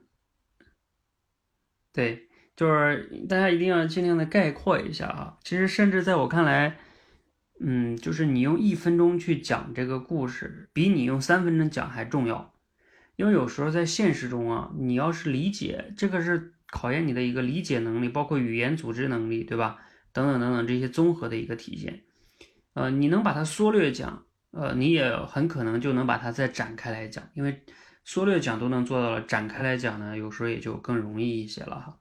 对。就是大家一定要尽量的概括一下啊。其实，甚至在我看来，嗯，就是你用一分钟去讲这个故事，比你用三分钟讲还重要。因为有时候在现实中啊，你要是理解这个是考验你的一个理解能力，包括语言组织能力，对吧？等等等等这些综合的一个体现。呃，你能把它缩略讲，呃，你也很可能就能把它再展开来讲。因为缩略讲都能做到了，展开来讲呢，有时候也就更容易一些了哈。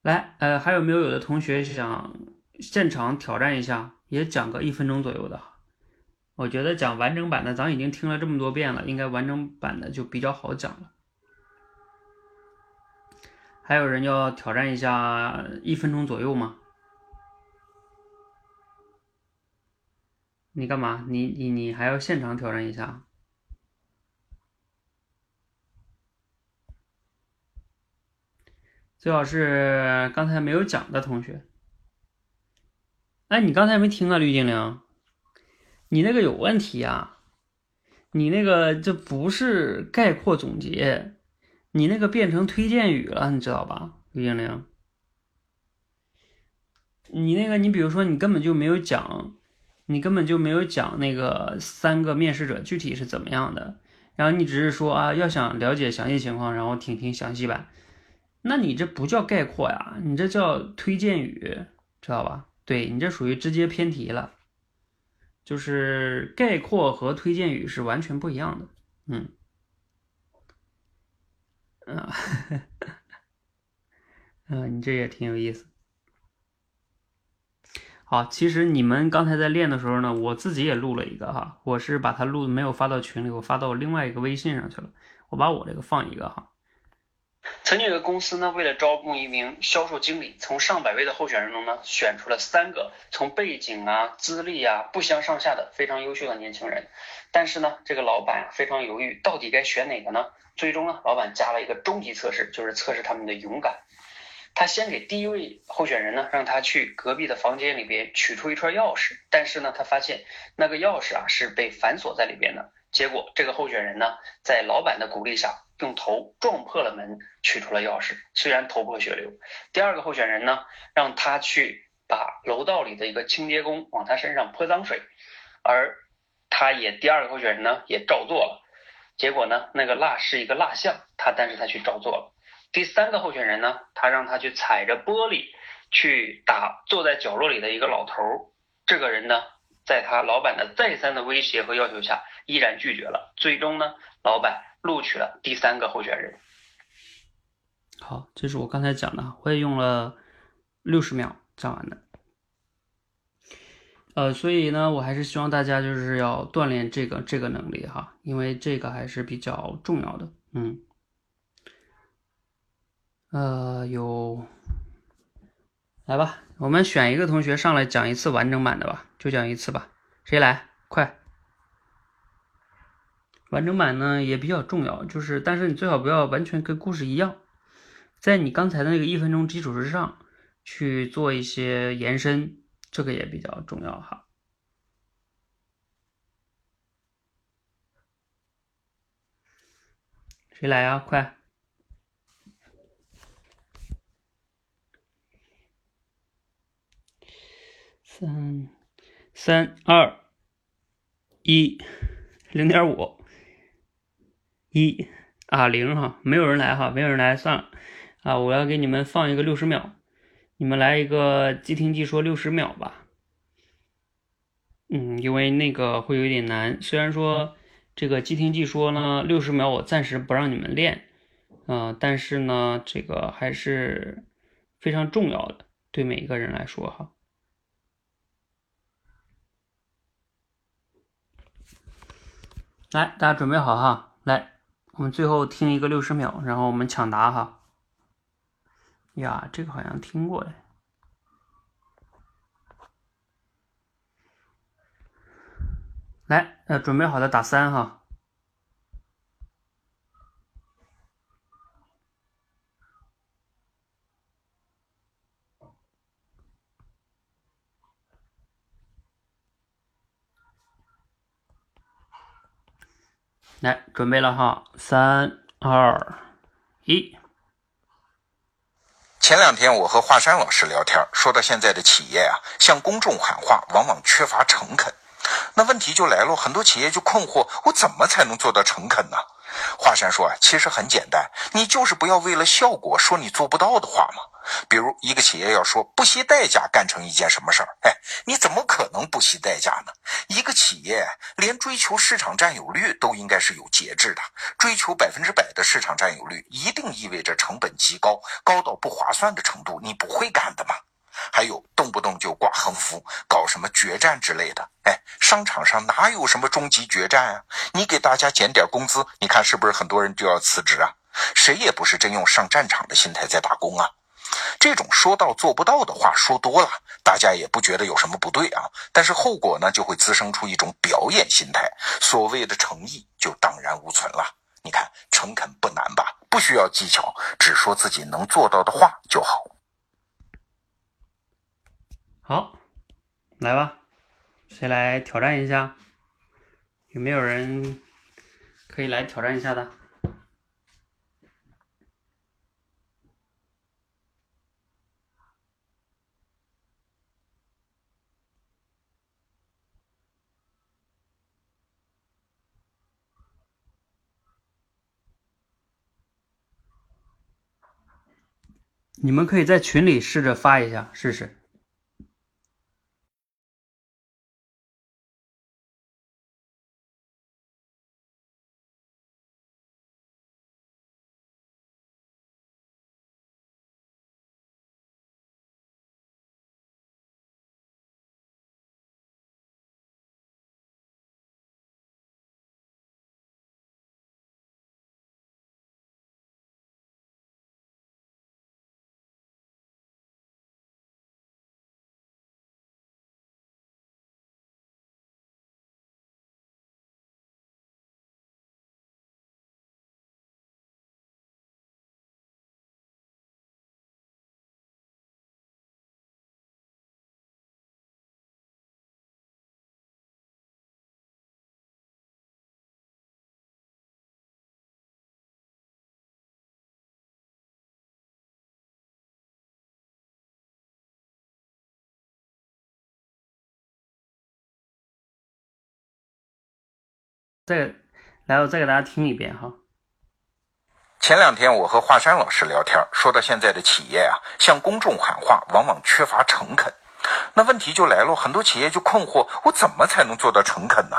来，呃，还有没有有的同学想现场挑战一下，也讲个一分钟左右的？我觉得讲完整版的，咱已经听了这么多遍了，应该完整版的就比较好讲了。还有人要挑战一下一分钟左右吗？你干嘛？你你你还要现场挑战一下？最好是刚才没有讲的同学。哎，你刚才没听啊，绿精灵，你那个有问题啊！你那个这不是概括总结，你那个变成推荐语了，你知道吧，绿精灵？你那个，你比如说，你根本就没有讲，你根本就没有讲那个三个面试者具体是怎么样的，然后你只是说啊，要想了解详细情况，然后听听详细版。那你这不叫概括呀，你这叫推荐语，知道吧？对你这属于直接偏题了，就是概括和推荐语是完全不一样的。嗯，啊，嗯，你这也挺有意思。好，其实你们刚才在练的时候呢，我自己也录了一个哈，我是把它录没有发到群里，我发到另外一个微信上去了。我把我这个放一个哈。曾经有个公司呢，为了招募一名销售经理，从上百位的候选人中呢，选出了三个从背景啊、资历啊不相上下的非常优秀的年轻人。但是呢，这个老板非常犹豫，到底该选哪个呢？最终呢，老板加了一个终极测试，就是测试他们的勇敢。他先给第一位候选人呢，让他去隔壁的房间里边取出一串钥匙，但是呢，他发现那个钥匙啊是被反锁在里边的。结果这个候选人呢，在老板的鼓励下。用头撞破了门，取出了钥匙，虽然头破血流。第二个候选人呢，让他去把楼道里的一个清洁工往他身上泼脏水，而他也第二个候选人呢也照做了。结果呢，那个蜡是一个蜡像，他但是他去照做了。第三个候选人呢，他让他去踩着玻璃去打坐在角落里的一个老头。这个人呢，在他老板的再三的威胁和要求下，依然拒绝了。最终呢，老板。录取了第三个候选人。好，这是我刚才讲的，我也用了六十秒讲完的。呃，所以呢，我还是希望大家就是要锻炼这个这个能力哈，因为这个还是比较重要的。嗯，呃，有，来吧，我们选一个同学上来讲一次完整版的吧，就讲一次吧。谁来？快！完整版呢也比较重要，就是但是你最好不要完全跟故事一样，在你刚才的那个一分钟基础之上去做一些延伸。这个也比较重要哈，谁来呀？快！三、三、二、一，零点五，一啊零哈，没有人来哈，没有人来，算了啊，我要给你们放一个六十秒。你们来一个即听即说六十秒吧，嗯，因为那个会有点难。虽然说这个即听即说呢，六十秒我暂时不让你们练，嗯，但是呢，这个还是非常重要的，对每一个人来说哈。来，大家准备好哈，来，我们最后听一个六十秒，然后我们抢答哈。呀，这个好像听过哎。来，呃，准备好的打三哈。来，准备了哈，三二一。前两天我和华山老师聊天，说到现在的企业啊，向公众喊话往往缺乏诚恳。那问题就来了，很多企业就困惑：我怎么才能做到诚恳呢？华山说啊，其实很简单，你就是不要为了效果说你做不到的话嘛。比如一个企业要说不惜代价干成一件什么事儿，哎，你怎么可能不惜代价呢？一个企业连追求市场占有率都应该是有节制的，追求百分之百的市场占有率，一定意味着成本极高，高到不划算的程度，你不会干的嘛。还有动不动就挂横幅，搞什么决战之类的，哎，商场上哪有什么终极决战啊？你给大家减点工资，你看是不是很多人就要辞职啊？谁也不是真用上战场的心态在打工啊。这种说到做不到的话说多了，大家也不觉得有什么不对啊。但是后果呢，就会滋生出一种表演心态，所谓的诚意就荡然无存了。你看，诚恳不难吧？不需要技巧，只说自己能做到的话就好。好，来吧，谁来挑战一下？有没有人可以来挑战一下的？你们可以在群里试着发一下试试。再来，我再给大家听一遍哈。前两天我和华山老师聊天，说到现在的企业啊，向公众喊话往往缺乏诚恳。那问题就来了，很多企业就困惑：我怎么才能做到诚恳呢？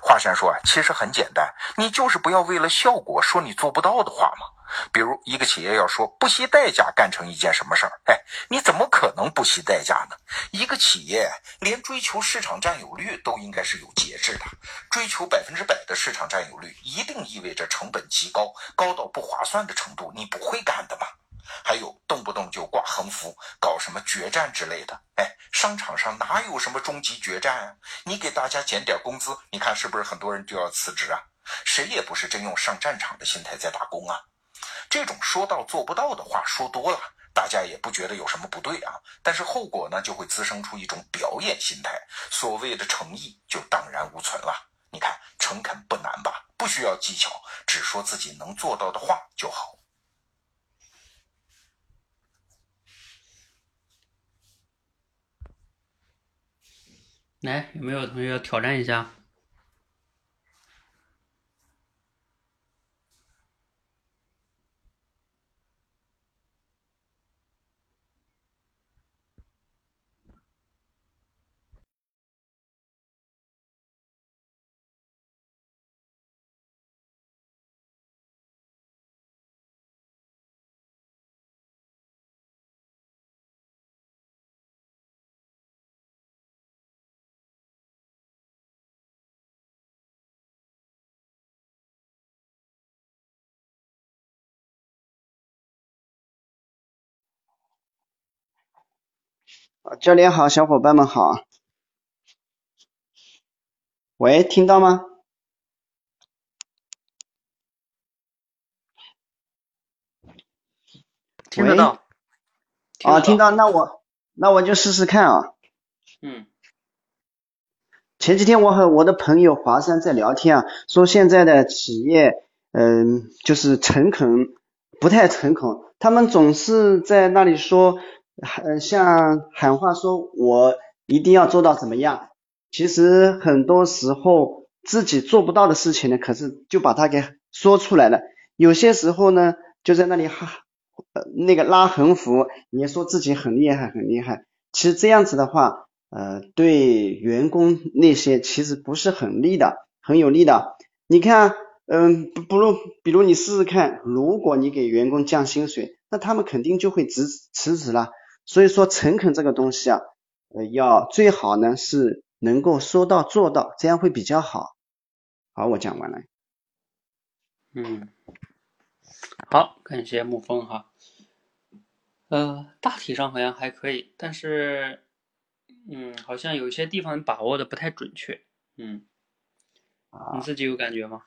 华山说啊，其实很简单，你就是不要为了效果说你做不到的话嘛。比如一个企业要说不惜代价干成一件什么事儿，哎，你怎么可能不惜代价呢？一个企业连追求市场占有率都应该是有节制的，追求百分之百的市场占有率，一定意味着成本极高，高到不划算的程度，你不会干的嘛。还有动不动就挂横幅，搞什么决战之类的，哎，商场上哪有什么终极决战啊？你给大家减点工资，你看是不是很多人就要辞职啊？谁也不是真用上战场的心态在打工啊。这种说到做不到的话说多了，大家也不觉得有什么不对啊。但是后果呢，就会滋生出一种表演心态，所谓的诚意就荡然无存了。你看，诚恳不难吧？不需要技巧，只说自己能做到的话就好。来，有没有同学要挑战一下？教练好，小伙伴们好。喂，听到吗？听得到。啊，听到，那我那我就试试看啊。嗯。前几天我和我的朋友华山在聊天啊，说现在的企业，嗯，就是诚恳不太诚恳，他们总是在那里说。喊像喊话说，我一定要做到怎么样？其实很多时候自己做不到的事情呢，可是就把它给说出来了。有些时候呢，就在那里哈呃那个拉横幅，也说自己很厉害很厉害。其实这样子的话，呃，对员工那些其实不是很利的，很有利的。你看，嗯，不如比如你试试看，如果你给员工降薪水，那他们肯定就会辞辞职了。所以说诚恳这个东西啊，呃，要最好呢是能够说到做到，这样会比较好。好，我讲完了。嗯，好，感谢沐风哈。呃，大体上好像还可以，但是，嗯，好像有些地方把握的不太准确。嗯，你自己有感觉吗？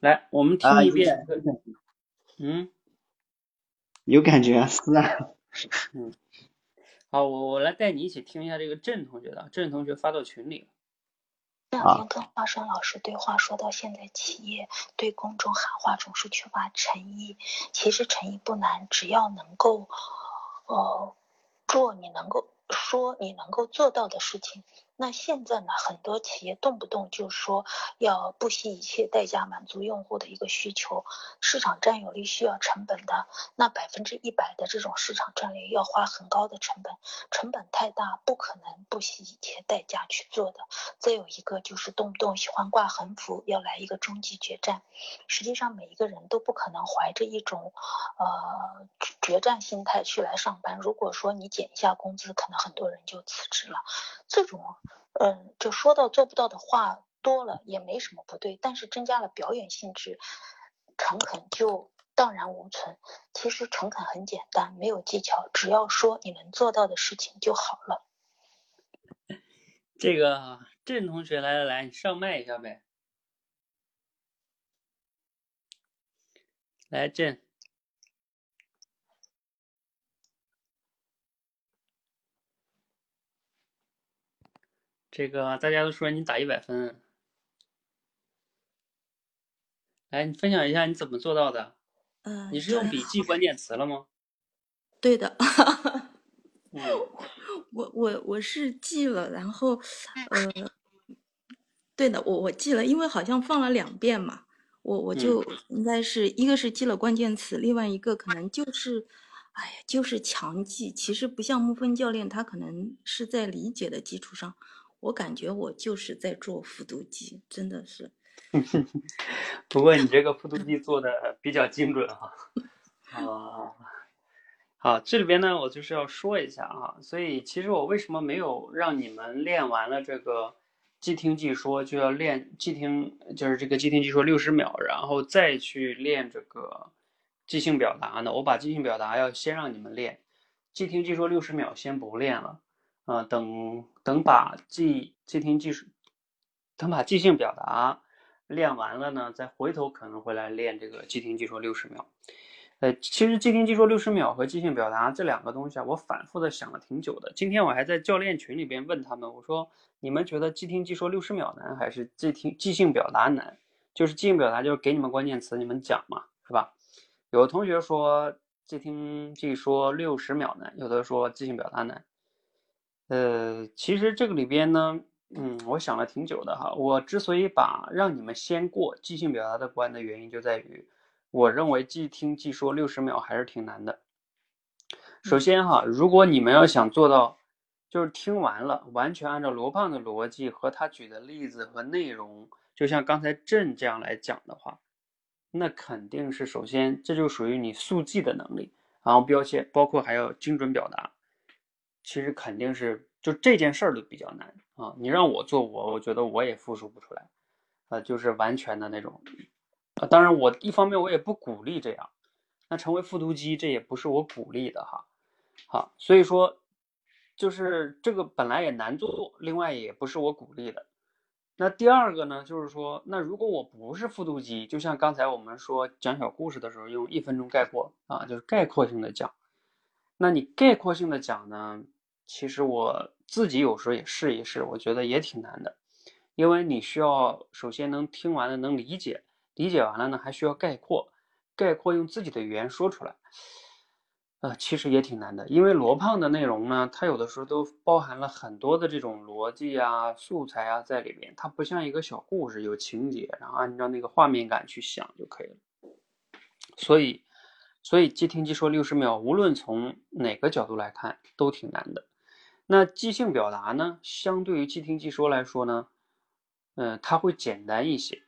来，我们听一遍。嗯，有感觉是啊。嗯。好，我我来带你一起听一下这个郑同学的，郑同学发到群里了。这两天跟华山老师对话，说到现在企业对公众喊话总是缺乏诚意。其实诚意不难，只要能够呃做你能够说你能够做到的事情。那现在呢，很多企业动不动就说要不惜一切代价满足用户的一个需求，市场占有率需要成本的，那百分之一百的这种市场占有率要花很高的成本，成本太大，不可能不惜一切代价去做的。再有一个就是动不动喜欢挂横幅，要来一个终极决战，实际上每一个人都不可能怀着一种呃决战心态去来上班。如果说你减一下工资，可能很多人就辞职了。这种。嗯，就说到做不到的话多了也没什么不对，但是增加了表演性质，诚恳就荡然无存。其实诚恳很简单，没有技巧，只要说你能做到的事情就好了。这个郑同学，来来来，你上麦一下呗。来，郑。这个大家都说你打一百分，来，你分享一下你怎么做到的？嗯，你是用笔记关键词了吗？对的，嗯，我我我是记了，然后，呃，对的，我我记了，因为好像放了两遍嘛，我我就应该是一个是记了关键词，另外一个可能就是，哎呀，就是强记，其实不像木风教练，他可能是在理解的基础上。我感觉我就是在做复读机，真的是。不过你这个复读机做的比较精准哈。啊，好，这里边呢，我就是要说一下啊，所以其实我为什么没有让你们练完了这个即听即说，就要练即听，就是这个即听即说六十秒，然后再去练这个即兴表达呢？我把即兴表达要先让你们练，即听即说六十秒先不练了，啊，等等把即即听即说，等把即兴表达。练完了呢，再回头可能会来练这个即听即说六十秒。呃，其实即听即说六十秒和即兴表达这两个东西啊，我反复的想了挺久的。今天我还在教练群里边问他们，我说你们觉得即听即说六十秒难还是即听即兴表达难？就是即兴表达就是给你们关键词，你们讲嘛，是吧？有的同学说即听即说六十秒难，有的说即兴表达难。呃，其实这个里边呢。嗯，我想了挺久的哈。我之所以把让你们先过即兴表达的关的原因，就在于我认为即听即说六十秒还是挺难的。首先哈，如果你们要想做到，就是听完了完全按照罗胖的逻辑和他举的例子和内容，就像刚才朕这样来讲的话，那肯定是首先这就属于你速记的能力，然后标签包括还要精准表达，其实肯定是。就这件事儿都比较难啊！你让我做，我我觉得我也复述不出来，啊，就是完全的那种。啊，当然我一方面我也不鼓励这样，那成为复读机这也不是我鼓励的哈。好，所以说就是这个本来也难做，另外也不是我鼓励的。那第二个呢，就是说，那如果我不是复读机，就像刚才我们说讲小故事的时候，用一分钟概括啊，就是概括性的讲。那你概括性的讲呢？其实我自己有时候也试一试，我觉得也挺难的，因为你需要首先能听完了能理解，理解完了呢还需要概括，概括用自己的语言说出来，呃，其实也挺难的，因为罗胖的内容呢，它有的时候都包含了很多的这种逻辑啊、素材啊在里边，它不像一个小故事有情节，然后按照那个画面感去想就可以了，所以，所以即听即说六十秒，无论从哪个角度来看都挺难的。那即兴表达呢？相对于即听即说来说呢，嗯，它会简单一些。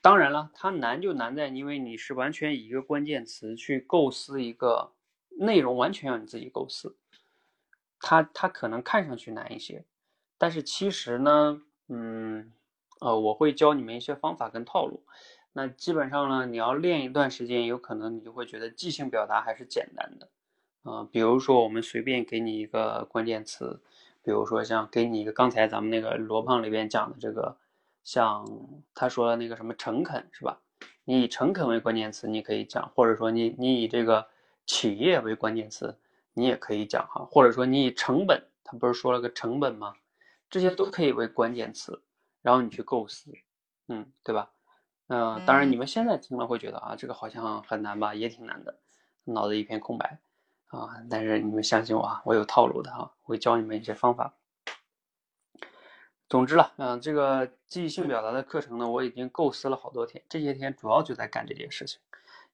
当然了，它难就难在，因为你是完全以一个关键词去构思一个内容，完全要你自己构思。它它可能看上去难一些，但是其实呢，嗯，呃，我会教你们一些方法跟套路。那基本上呢，你要练一段时间，有可能你就会觉得即兴表达还是简单的。啊，比如说我们随便给你一个关键词，比如说像给你一个刚才咱们那个罗胖里边讲的这个，像他说的那个什么诚恳是吧？你以诚恳为关键词，你可以讲，或者说你你以这个企业为关键词，你也可以讲哈，或者说你以成本，他不是说了个成本吗？这些都可以为关键词，然后你去构思，嗯，对吧？嗯，当然你们现在听了会觉得啊，这个好像很难吧，也挺难的，脑子一片空白。啊！但是你们相信我啊，我有套路的哈，会教你们一些方法。总之了，嗯，这个即兴表达的课程呢，我已经构思了好多天，这些天主要就在干这件事情。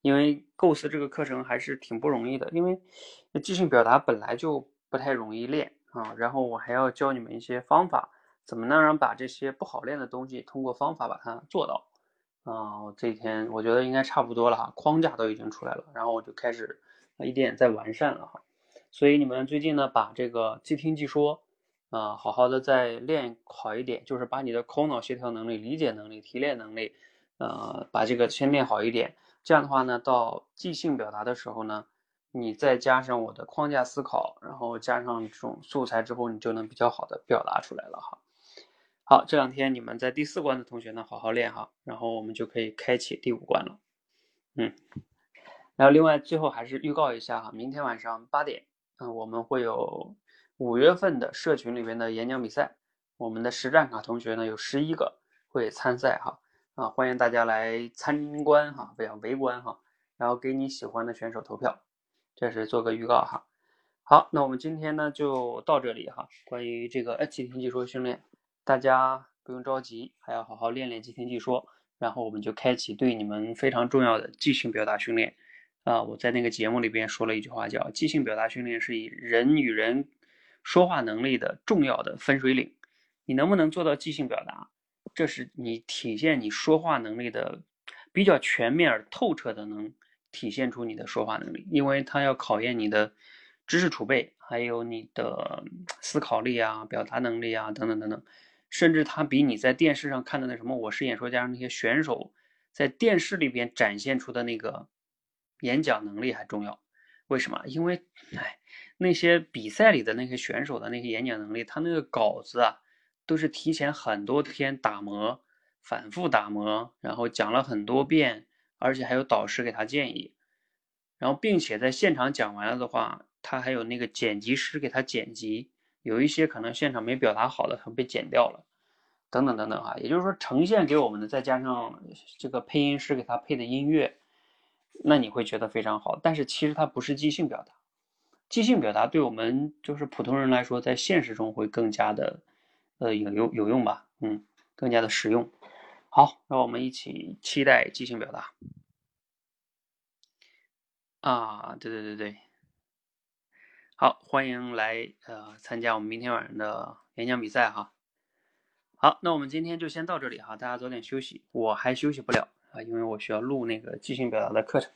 因为构思这个课程还是挺不容易的，因为即兴表达本来就不太容易练啊，然后我还要教你们一些方法，怎么能让把这些不好练的东西通过方法把它做到。啊，我这一天我觉得应该差不多了哈，框架都已经出来了，然后我就开始。一点在完善了哈，所以你们最近呢，把这个即听即说啊，好好的再练好一点，就是把你的口脑协调能力、理解能力、提炼能力，呃，把这个先练好一点。这样的话呢，到即兴表达的时候呢，你再加上我的框架思考，然后加上这种素材之后，你就能比较好的表达出来了哈。好，这两天你们在第四关的同学呢，好好练哈，然后我们就可以开启第五关了。嗯。然后另外最后还是预告一下哈，明天晚上八点，嗯，我们会有五月份的社群里边的演讲比赛，我们的实战卡同学呢有十一个会参赛哈，啊，欢迎大家来参观哈，不要围观哈，然后给你喜欢的选手投票，这是做个预告哈。好，那我们今天呢就到这里哈，关于这个 H 即听技说训练，大家不用着急，还要好好练练即听即说，然后我们就开启对你们非常重要的即兴表达训练。啊，我在那个节目里边说了一句话，叫即兴表达训练是以人与人说话能力的重要的分水岭。你能不能做到即兴表达，这是你体现你说话能力的比较全面而透彻的能体现出你的说话能力，因为它要考验你的知识储备，还有你的思考力啊、表达能力啊等等等等，甚至它比你在电视上看的那什么《我是演说家》那些选手在电视里边展现出的那个演讲能力还重要。为什么？因为，哎，那些比赛里的那些选手的那些演讲能力，他那个稿子啊，都是提前很多天打磨、反复打磨，然后讲了很多遍，而且还有导师给他建议，然后并且在现场讲完了的话，他还有那个剪辑师给他剪辑，有一些可能现场没表达好的，他被剪掉了，等等等等哈。也就是说，呈现给我们的，再加上这个配音师给他配的音乐。那你会觉得非常好，但是其实它不是即兴表达。即兴表达对我们就是普通人来说，在现实中会更加的，呃，有有有用吧？嗯，更加的实用。好，让我们一起期待即兴表达。啊，对对对对，好，欢迎来呃参加我们明天晚上的演讲比赛哈。好，那我们今天就先到这里哈，大家早点休息，我还休息不了。啊，因为我需要录那个即兴表达的课程。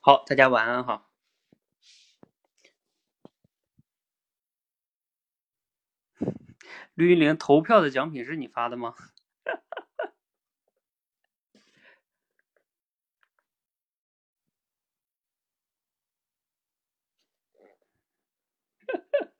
好，大家晚安哈。绿云玲投票的奖品是你发的吗？